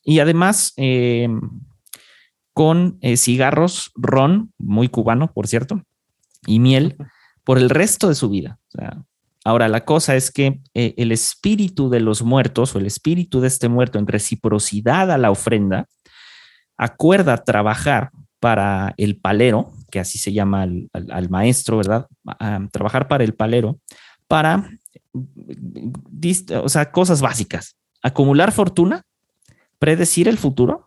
y además em, con cigarros, ron, muy cubano, por cierto, y miel por el resto de su vida. O sea, Ahora, la cosa es que eh, el espíritu de los muertos o el espíritu de este muerto en reciprocidad a la ofrenda acuerda trabajar para el palero, que así se llama al, maestro, ¿verdad? trabajar para el palero, para, o sea, cosas básicas. Acumular fortuna, predecir el futuro,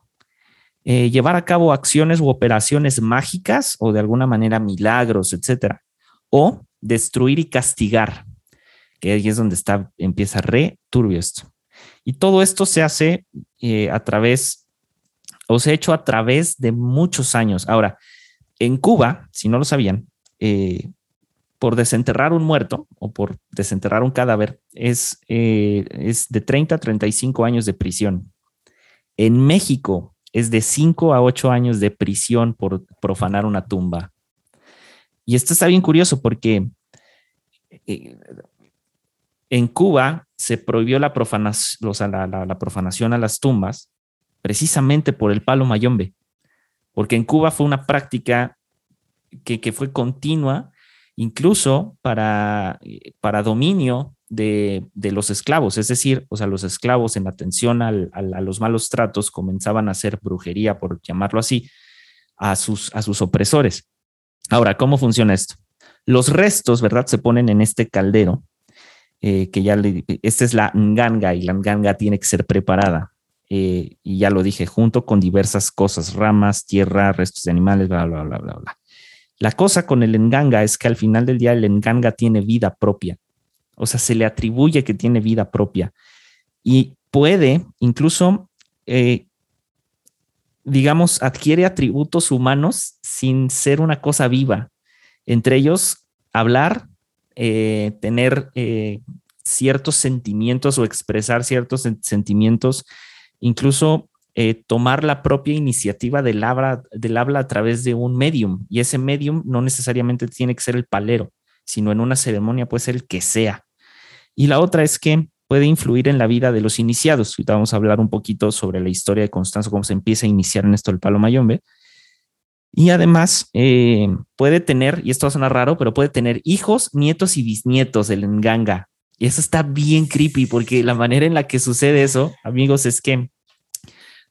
eh, llevar a cabo acciones u operaciones mágicas o de alguna manera milagros, etcétera, o destruir y castigar que ahí es donde está, empieza re turbio esto. Y todo esto se hace eh, a través, o se ha hecho a través de muchos años. Ahora, en Cuba, si no lo sabían, eh, por desenterrar un muerto o por desenterrar un cadáver es, eh, es de 30 a 35 años de prisión. En México es de 5 a 8 años de prisión por profanar una tumba. Y esto está bien curioso porque en Cuba se prohibió la profanación, a las tumbas precisamente por el palo mayombe, porque en Cuba fue una práctica que, fue continua, incluso para, para dominio de, los esclavos, es decir, o sea, los esclavos en atención a los malos tratos comenzaban a hacer brujería, por llamarlo así, a sus, a sus opresores. Ahora, ¿cómo funciona esto? Los restos, ¿verdad? Se ponen en este caldero eh, que ya le, esta es la nganga y la nganga tiene que ser preparada. Eh, y ya lo dije, junto con diversas cosas, ramas, tierra, restos de animales, bla, bla, bla, bla, bla. La cosa con el enganga es que al final del día el enganga tiene vida propia. O sea, se le atribuye que tiene vida propia. Y puede, incluso, eh, digamos, adquiere atributos humanos sin ser una cosa viva. Entre ellos, hablar, eh, tener eh, ciertos sentimientos o expresar ciertos sentimientos, incluso tomar la propia iniciativa del habla, del habla a través de un medium. Y ese medium no necesariamente tiene que ser el palero, sino en una ceremonia puede ser el que sea. Y la otra es que puede influir en la vida de los iniciados. Ahorita vamos a hablar un poquito sobre la historia de Constanzo, cómo se empieza a iniciar en esto el palo mayombe. Y además eh, puede tener, y esto va a sonar raro, pero puede tener hijos, nietos y bisnietos del Nganga. Y eso está bien creepy porque la manera en la que sucede eso, amigos, es que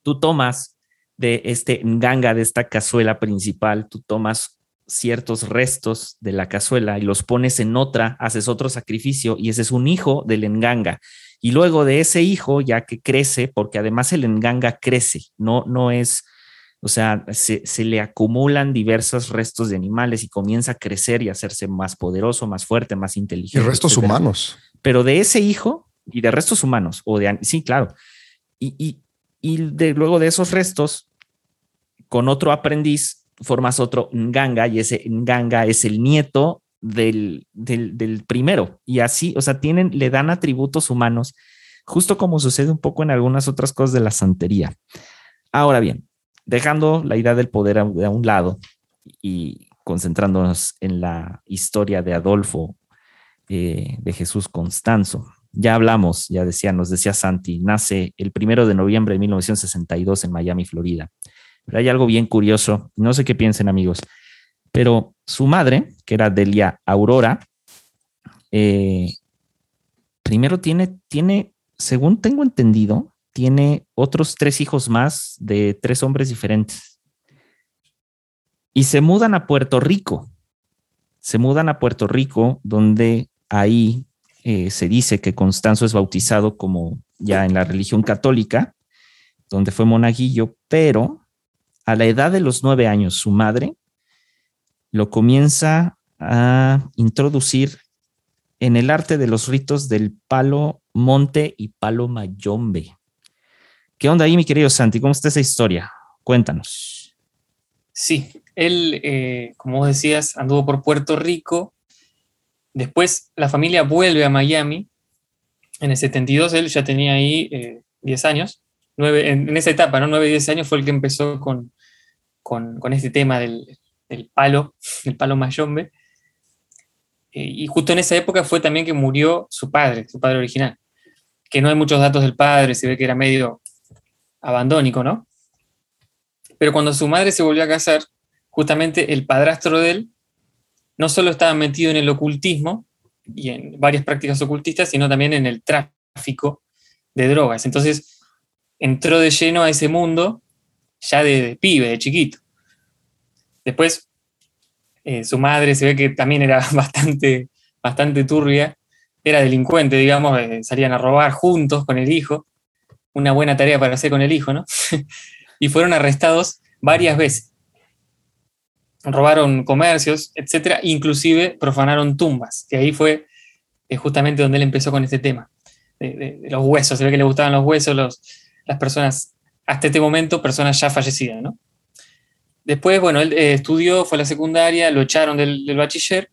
tú tomas de este Nganga, de esta cazuela principal, tú tomas ciertos restos de la cazuela y los pones en otra, haces otro sacrificio y ese es un hijo del Nganga. Y luego de ese hijo, ya que crece, porque además el Nganga crece, no, no es o sea, se, le acumulan diversos restos de animales y comienza a crecer y a hacerse más poderoso, más fuerte, más inteligente. Y restos humanos. Pero de ese hijo y de restos humanos, o de, sí, claro. Y, de, luego de esos restos, con otro aprendiz, formas otro Nganga y ese Nganga es el nieto del, del, del, primero. Y así, o sea, tienen, le dan atributos humanos, justo como sucede un poco en algunas otras cosas de la santería. Ahora bien, dejando la idea del poder a, un lado y concentrándonos en la historia de Adolfo, eh, de Jesús Constanzo. Ya hablamos, ya decía, nos decía Santi, nace el primero de noviembre de 1962 en Miami, Florida. Pero hay algo bien curioso, no sé qué piensen amigos, pero su madre, que era Delia Aurora, eh, primero tiene, tiene, según tengo entendido, tiene otros tres hijos más de tres hombres diferentes. Y se mudan a Puerto Rico. Se mudan a Puerto Rico, donde ahí eh, se dice que Constanzo es bautizado como ya en la religión católica, donde fue monaguillo, pero a la edad de los nueve años, su madre lo comienza a introducir en el arte de los ritos del palo monte y palo mayombe. ¿Qué onda ahí, mi querido Santi? ¿Cómo está esa historia? Cuéntanos. Sí, él, eh, como vos decías, anduvo por Puerto Rico. Después la familia vuelve a Miami. En el 72 él ya tenía ahí 10 eh, años. en, esa etapa, ¿no? 9, 10 años fue el que empezó con, con, con este tema del, palo, el palo mayombe. Eh, y justo en esa época fue también que murió su padre, su padre original. Que no hay muchos datos del padre, se ve que era medio abandónico, ¿no? Pero cuando su madre se volvió a casar, justamente el padrastro de él no solo estaba metido en el ocultismo y en varias prácticas ocultistas, sino también en el tráfico de drogas. Entonces entró de lleno a ese mundo ya de, pibe, de chiquito. Después, eh, su madre se ve que también era [LAUGHS] bastante, bastante turbia, era delincuente, digamos, eh, salían a robar juntos con el hijo, una buena tarea para hacer con el hijo, ¿no? [LAUGHS] y fueron arrestados varias veces. Robaron comercios, etcétera, inclusive profanaron tumbas, que ahí fue eh, justamente donde él empezó con este tema, de, los huesos, se ve que le gustaban los huesos, los, las personas, hasta este momento, personas ya fallecidas, ¿no? Después, bueno, él eh, estudió, fue a la secundaria, lo echaron del, bachiller,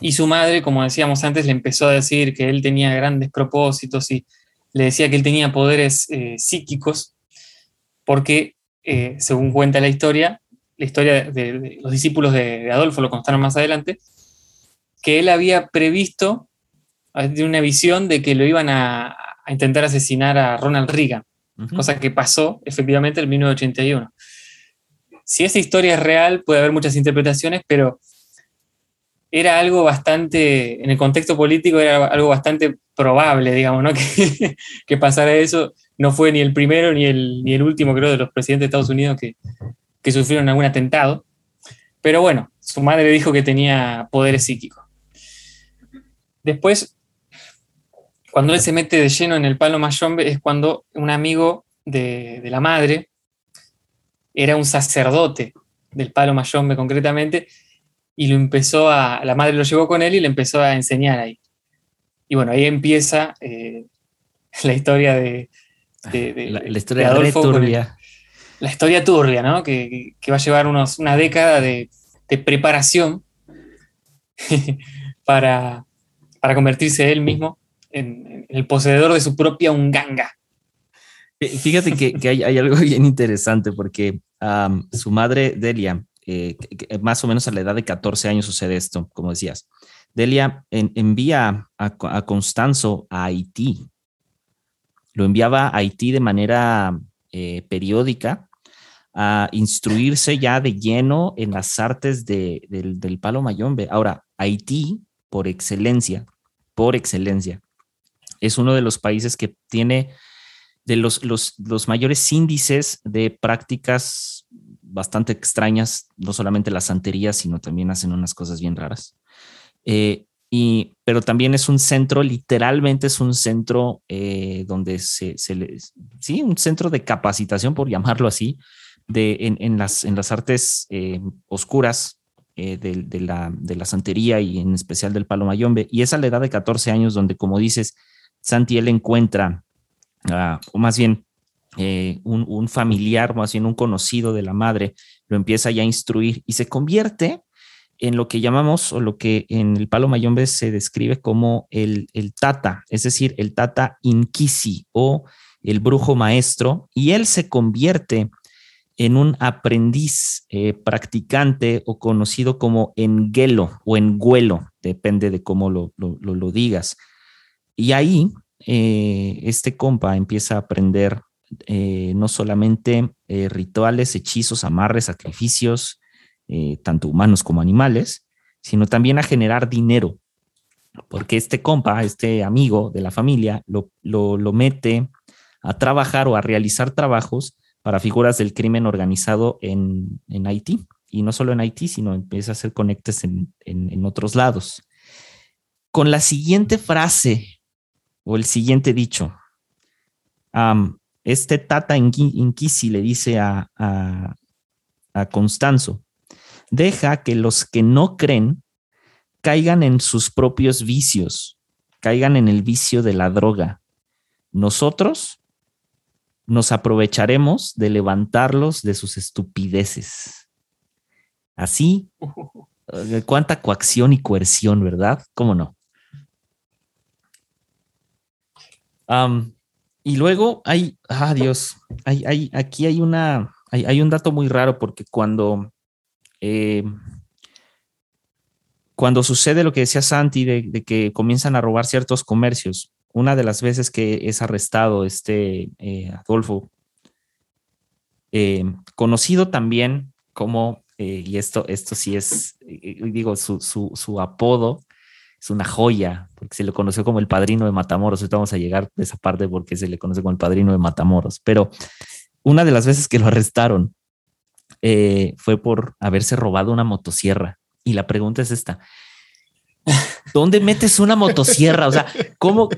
y su madre, como decíamos antes, le empezó a decir que él tenía grandes propósitos y le decía que él tenía poderes eh, psíquicos, porque, según cuenta la historia, la historia de, los discípulos de, Adolfo lo contaron más adelante, que él había previsto, de una visión de que lo iban a, intentar asesinar a Ronald Reagan, cosa que pasó efectivamente en 1981. Si esa historia es real, puede haber muchas interpretaciones, pero era algo bastante, en el contexto político era algo bastante probable, digamos, ¿no? [LAUGHS] que, pasara eso. No fue ni el primero ni el, ni el último, creo, de los presidentes de Estados Unidos que, que sufrieron algún atentado. Pero bueno, su madre dijo que tenía poderes psíquicos. Después, cuando él se mete de lleno en el palo mayombe, es cuando un amigo de, la madre, era un sacerdote del palo mayombe concretamente, y lo empezó a, la madre lo llevó con él y le empezó a enseñar ahí. Y bueno, ahí empieza eh, [LAUGHS] la historia de, la, historia de Adolfo la historia turbia, ¿no? Que, va a llevar unos, una década de, preparación [LAUGHS] para, convertirse él mismo el poseedor de su propia unganga. Eh, fíjate que, hay, algo [LAUGHS] bien interesante porque su madre, Delia, eh, más o menos a la edad de 14 años sucede esto, como decías. Delia envía a, Constanzo a Haití. Lo enviaba a Haití de manera eh, periódica a instruirse ya de lleno en las artes del, palo mayombe. Ahora, Haití, por excelencia, por excelencia, es uno de los países que tiene de los, los, mayores índices de prácticas bastante extrañas, no solamente la santería, sino también hacen unas cosas bien raras. Eh, pero también es un centro, literalmente es un centro eh, donde se, se sí, un centro de capacitación, por llamarlo así, de, en, las, en las artes eh, oscuras de, la, de la santería y en especial del palo mayombe. Y es a la edad de 14 años donde, como dices, Santi, él encuentra, o más bien un, un, familiar, más bien un conocido de la madre, lo empieza ya a instruir y se convierte en lo que llamamos o lo que en el palo mayombe se describe como el, tata, es decir, el tata inquisi o el brujo maestro, y él se convierte en un aprendiz eh, practicante o conocido como enguelo o enguelo, depende de cómo lo, digas. Y ahí eh, este compa empieza a aprender eh, no solamente rituales, hechizos, amarres, sacrificios, eh, tanto humanos como animales, sino también a generar dinero, porque este compa, este amigo de la familia, lo, lo, mete a trabajar o a realizar trabajos para figuras del crimen organizado en, en, Haití. Y no solo en Haití, sino empieza a hacer conectes en, en otros lados. Con la siguiente frase o el siguiente dicho, este Tata Inquisi le dice a, a, a Constanzo, deja que los que no creen caigan en sus propios vicios, caigan en el vicio de la droga. Nosotros nos aprovecharemos de levantarlos de sus estupideces. Así, [LAUGHS] eh, cuánta coacción y coerción, ¿verdad? ¿Cómo no? Y luego hay, ah, Dios, hay, hay, aquí hay una, hay, un dato muy raro porque cuando, eh, cuando sucede lo que decía Santi de, que comienzan a robar ciertos comercios, una de las veces que es arrestado este eh, Adolfo, eh, conocido también como, y esto, esto sí es, digo, su, su, su apodo es una joya, porque se le conoció como el padrino de Matamoros. Ahorita vamos a llegar a esa parte porque se le conoce como el padrino de Matamoros. Pero una de las veces que lo arrestaron eh, fue por haberse robado una motosierra. Y la pregunta es esta. ¿Dónde metes una motosierra? O sea, ¿cómo,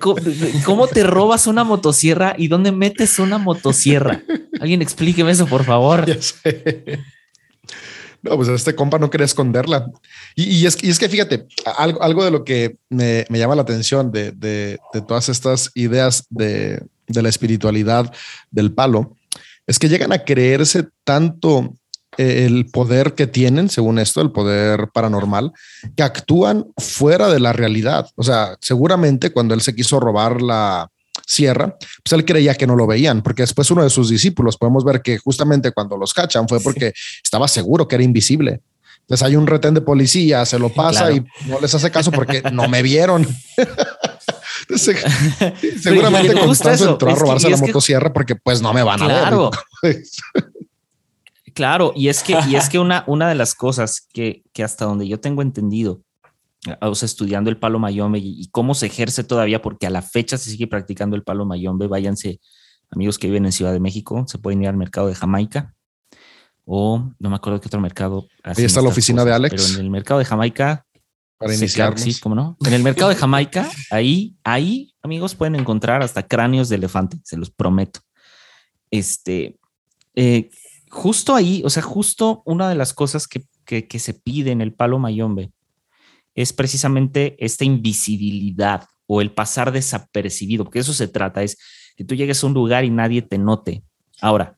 cómo, te robas una motosierra y dónde metes una motosierra? Alguien explíqueme eso, por favor. No, pues este compa no quería esconderla. Y, es, que fíjate, algo, de lo que me, llama la atención de, de, todas estas ideas de, de, la espiritualidad del palo es que llegan a creerse tanto eh, el poder que tienen, según esto, el poder paranormal, que actúan fuera de la realidad. O sea, seguramente cuando él se quiso robar la, sierra, pues él creía que no lo veían, porque después uno de sus discípulos podemos ver que justamente cuando los cachan fue porque estaba seguro que era invisible. Entonces hay un retén de policía, se lo pasa y no les hace caso porque no me vieron. [LAUGHS] seguramente Constanzo entró a robarse la motosierra porque pues no me van a ver. claro, [LAUGHS] y es que, y es que [LAUGHS] una, una de las cosas que, que hasta donde yo tengo entendido, o sea, estudiando el palo mayombe y, cómo se ejerce todavía, porque a la fecha se sigue practicando el palo mayombe. Váyanse, amigos que viven en Ciudad de México, se pueden ir al mercado de Jamaica o no me acuerdo qué otro mercado. Ahí está la oficina de Alex. Pero en el mercado de Jamaica. Para iniciar. Sí, ¿cómo no? En el mercado de Jamaica, ahí, ahí, amigos, pueden encontrar hasta cráneos de elefante, se los prometo. Este, eh, justo ahí, o sea, justo una de las cosas que, que, que se pide en el palo mayombe es precisamente esta invisibilidad o el pasar desapercibido, porque eso se trata, es que tú llegues a un lugar y nadie te note. Ahora,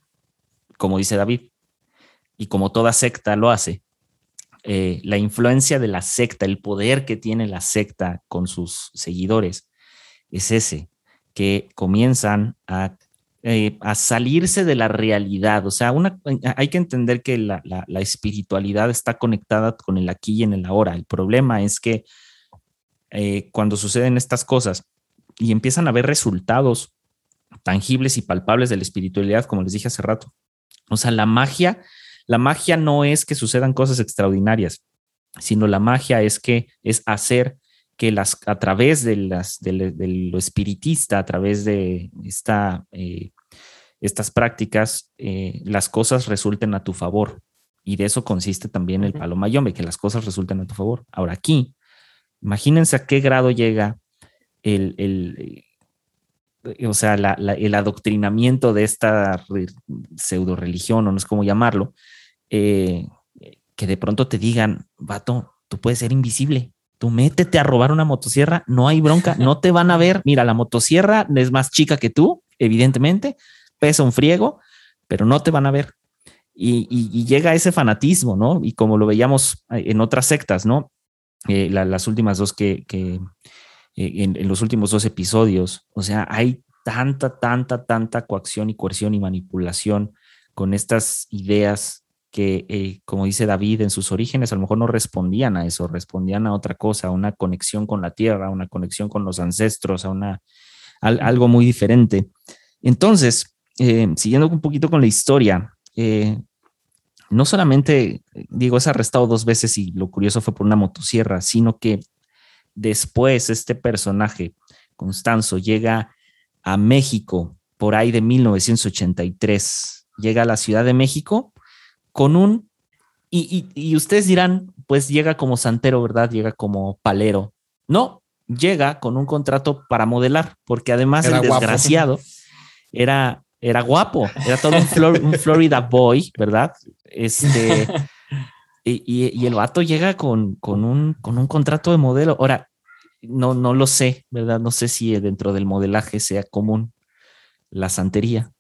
como dice David, y como toda secta lo hace, eh, la influencia de la secta, el poder que tiene la secta con sus seguidores, es ese, que comienzan a eh, a salirse de la realidad. O sea, una, hay que entender que la, espiritualidad está conectada con el aquí y en el ahora. El problema es que eh, cuando suceden estas cosas y empiezan a haber resultados tangibles y palpables de la espiritualidad, como les dije hace rato. O sea, la magia, la magia no es que sucedan cosas extraordinarias, sino la magia es que es hacer que las, a través de, las, de, lo espiritista, a través de esta, eh, estas prácticas, eh, las cosas resulten a tu favor. Y de eso consiste también el palo mayombe, que las cosas resulten a tu favor. Ahora aquí, imagínense a qué grado llega el, el eh, o sea, el adoctrinamiento de esta pseudo religión, o no es como llamarlo, que de pronto te digan, vato, tú puedes ser invisible, Tú métete a robar una motosierra, no hay bronca, no te van a ver. Mira, la motosierra es más chica que tú, evidentemente, pesa un friego, pero no te van a ver. Y, llega ese fanatismo, ¿no? Y como lo veíamos eh, en otras sectas, ¿no? Eh, las últimas dos que, eh, en, en, los últimos dos episodios, o sea, hay tanta, tanta, tanta coacción y coerción y manipulación con estas ideas que, eh, como dice David, en sus orígenes a lo mejor no respondían a eso, respondían a otra cosa, a una conexión con la tierra, a una conexión con los ancestros, a, una, algo muy diferente. Entonces, eh, siguiendo un poquito con la historia, eh, no solamente, digo, es arrestado dos veces y lo curioso fue por una motosierra, sino que después este personaje, Constanzo, llega a México por ahí de 1983, llega a la Ciudad de México con un, y, ustedes dirán, pues llega como santero, ¿verdad? Llega como palero. No, llega con un contrato para modelar, porque además el desgraciado, era, era guapo, era todo un, Florida boy, ¿verdad? Este, [LAUGHS] y, el vato llega con, con, un, con un contrato de modelo. Ahora, no, no lo sé, ¿verdad? No sé si dentro del modelaje sea común la santería.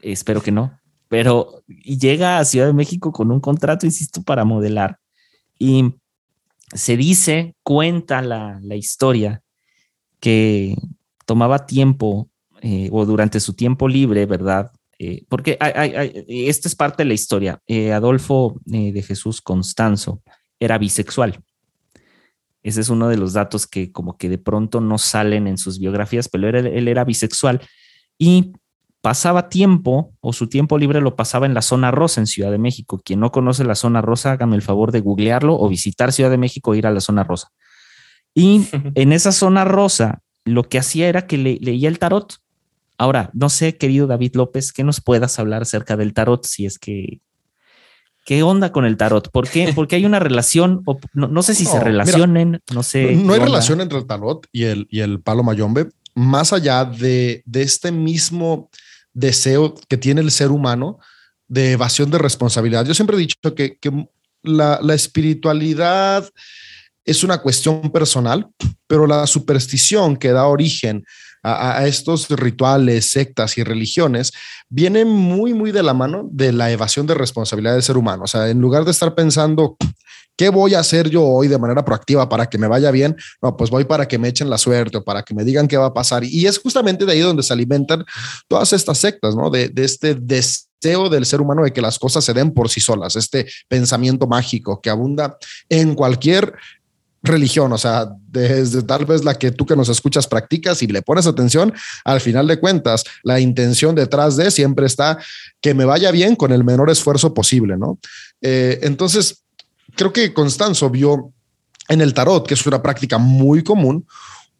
Espero que no. Pero llega a Ciudad de México con un contrato, insisto, para modelar. Y se dice, cuenta la, historia, que tomaba tiempo eh, o durante su tiempo libre, ¿verdad? Eh, porque esta es parte de la historia. Eh, Adolfo de Jesús Constanzo era bisexual. Ese es uno de los datos que como que de pronto no salen en sus biografías, pero él era bisexual y pasaba tiempo o su tiempo libre lo pasaba en la zona rosa en Ciudad de México. Quien no conoce la zona rosa, hágame el favor de googlearlo o visitar Ciudad de México e ir a la zona rosa. Y [LAUGHS] en esa zona rosa lo que hacía era que leía el tarot. Ahora, no sé, querido David López, que nos puedas hablar acerca del tarot, si es que ¿Qué onda con el tarot? ¿Por qué? Porque hay una relación, no, sé si se relacionen, no sé. No, hay relación entre el tarot y el, y el palo mayombe, más allá de, de este mismo deseo que tiene el ser humano de evasión de responsabilidad. Yo siempre he dicho que, la, espiritualidad es una cuestión personal, pero la superstición que da origen a, estos rituales, sectas y religiones viene muy, muy de la mano de la evasión de responsabilidad del ser humano. O sea, en lugar de estar pensando ¿Qué voy a hacer yo hoy de manera proactiva para que me vaya bien? No, pues voy para que me echen la suerte o para que me digan qué va a pasar. Y es justamente de ahí donde se alimentan todas estas sectas, ¿no? De, este deseo del ser humano de que las cosas se den por sí solas, este pensamiento mágico que abunda en cualquier religión, o sea, desde tal vez la que tú que nos escuchas practicas y le pones atención, al final de cuentas, la intención detrás de siempre está que me vaya bien con el menor esfuerzo posible, ¿no? Eh, entonces, creo que Constanzo vio en el tarot, que es una práctica muy común,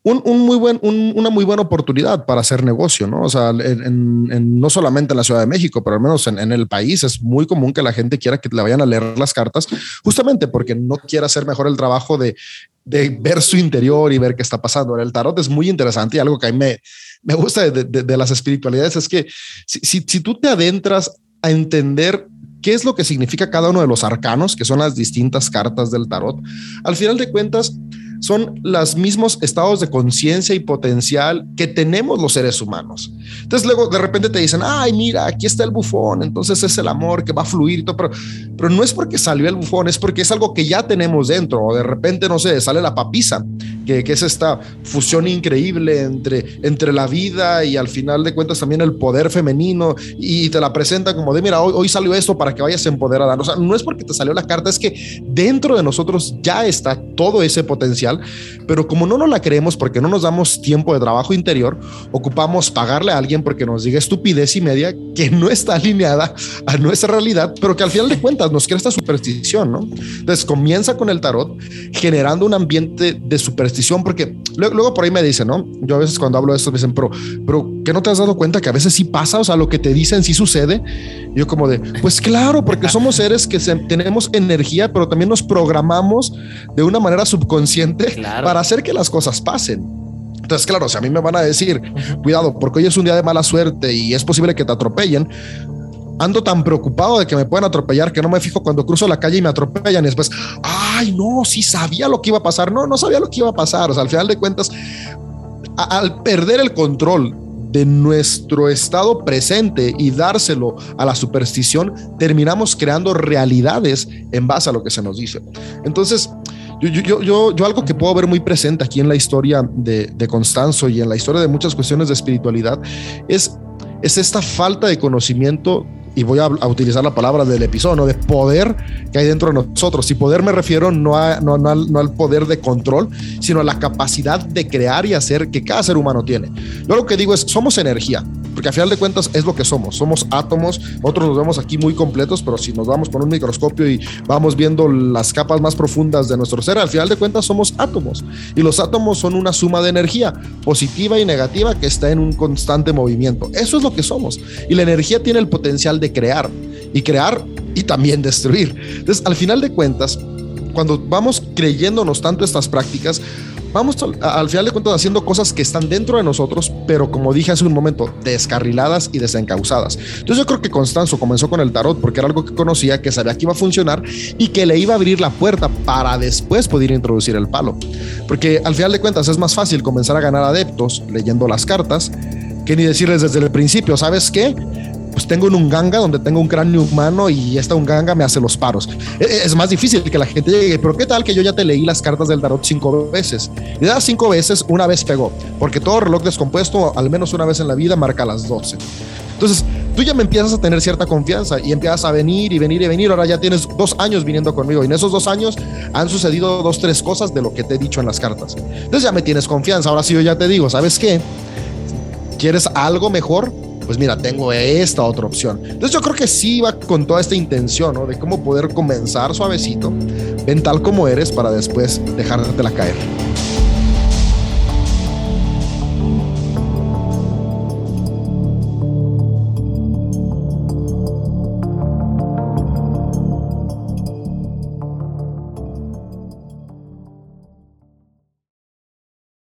un, muy buen, una muy buena oportunidad para hacer negocio, ¿no? O sea, en, no solamente en la Ciudad de México, pero al menos en, el país es muy común que la gente quiera que le vayan a leer las cartas, justamente porque no quiere hacer mejor el trabajo de, ver su interior y ver qué está pasando. El tarot es muy interesante y algo que a mí me, me gusta de, las espiritualidades es que si, si, si tú te adentras a entender qué es lo que significa cada uno de los arcanos, que son las distintas cartas del tarot. Al final de cuentas, son los mismos estados de conciencia y potencial que tenemos los seres humanos. Entonces luego de repente te dicen, ay, mira, aquí está el bufón, entonces es el amor que va a fluir y todo, pero, pero no es porque salió el bufón, es porque es algo que ya tenemos dentro, o de repente, no sé, sale la papisa, que, que es esta fusión increíble entre, entre la vida y al final de cuentas también el poder femenino y te la presenta como de, mira, hoy, salió esto para que vayas empoderada. O sea, no es porque te salió la carta, es que dentro de nosotros ya está todo ese potencial pero como no nos la creemos porque no nos damos tiempo de trabajo interior, ocupamos pagarle a alguien porque nos diga estupidez y media que no está alineada a nuestra realidad, pero que al final de cuentas nos crea esta superstición, ¿no? Entonces comienza con el tarot generando un ambiente de superstición, porque luego, por ahí me dicen, ¿no? Yo a veces cuando hablo de esto me dicen, pero, pero ¿qué no te has dado cuenta que a veces sí pasa? O sea, lo que te dicen sí sucede. yo como de, pues claro, porque [LAUGHS] somos seres que tenemos energía, pero también nos programamos de una manera subconsciente para hacer que las cosas pasen. Entonces, claro, si a mí me van a decir, cuidado, porque hoy es un día de mala suerte y es posible que te atropellen, ando tan preocupado de que me puedan atropellar que no me fijo cuando cruzo la calle y me atropellan y después, ay, no, sí sabía lo que iba a pasar. No, no sabía lo que iba a pasar. O sea, al final de cuentas, al perder el control de nuestro estado presente y dárselo a la superstición, terminamos creando realidades en base a lo que se nos dice. Entonces, yo, yo, yo, algo que puedo ver muy presente aquí en la historia de, de Constanzo y en la historia de muchas cuestiones de espiritualidad es, es esta falta de conocimiento y voy a, utilizar la palabra del episodio, de poder que hay dentro de nosotros. Y poder me refiero no, a, no, no, al, no, al, poder de control, sino a la capacidad de crear y hacer que cada ser humano tiene. Yo lo que digo es, somos energía, porque a final de cuentas es lo que somos. Somos átomos, nosotros nos vemos aquí muy completos, pero si nos vamos con un microscopio y vamos viendo las capas más profundas de nuestro ser, al final de cuentas somos átomos. Y los átomos son una suma de energía positiva y negativa que está en un constante movimiento. Eso es lo que somos. Y la energía tiene el potencial de crear y crear y también destruir. Entonces, al final de cuentas, cuando vamos creyéndonos tanto estas prácticas, vamos al final de cuentas haciendo cosas que están dentro de nosotros, pero como dije hace un momento, descarriladas y desencausadas. Entonces yo creo que Constanzo comenzó con el tarot porque era algo que conocía, que sabía que iba a funcionar y que le iba a abrir la puerta para después poder introducir el palo. Porque al final de cuentas es más fácil comenzar a ganar adeptos leyendo las cartas que ni decirles desde el principio, ¿sabes qué? Pues tengo un Unganga donde tengo un cráneo humano y esta Unganga me hace los paros. E, e, es más difícil que la gente llegue, pero ¿qué tal que yo ya te leí las cartas del tarot cinco veces? Y de las cinco veces, una vez pegó, porque todo reloj descompuesto, al menos una vez en la vida, marca las 12. Entonces, tú ya me empiezas a tener cierta confianza y empiezas a venir y venir y venir. Ahora ya tienes dos años viniendo conmigo y en esos dos años han sucedido dos, tres cosas de lo que te he dicho en las cartas. Entonces ya me tienes confianza. Ahora sí yo ya te digo, ¿sabes qué? ¿Quieres algo mejor? Pues mira, tengo esta otra opción. Entonces yo creo que sí va con toda esta intención, ¿no? De cómo poder comenzar suavecito, ven tal como eres para después dejártela caer.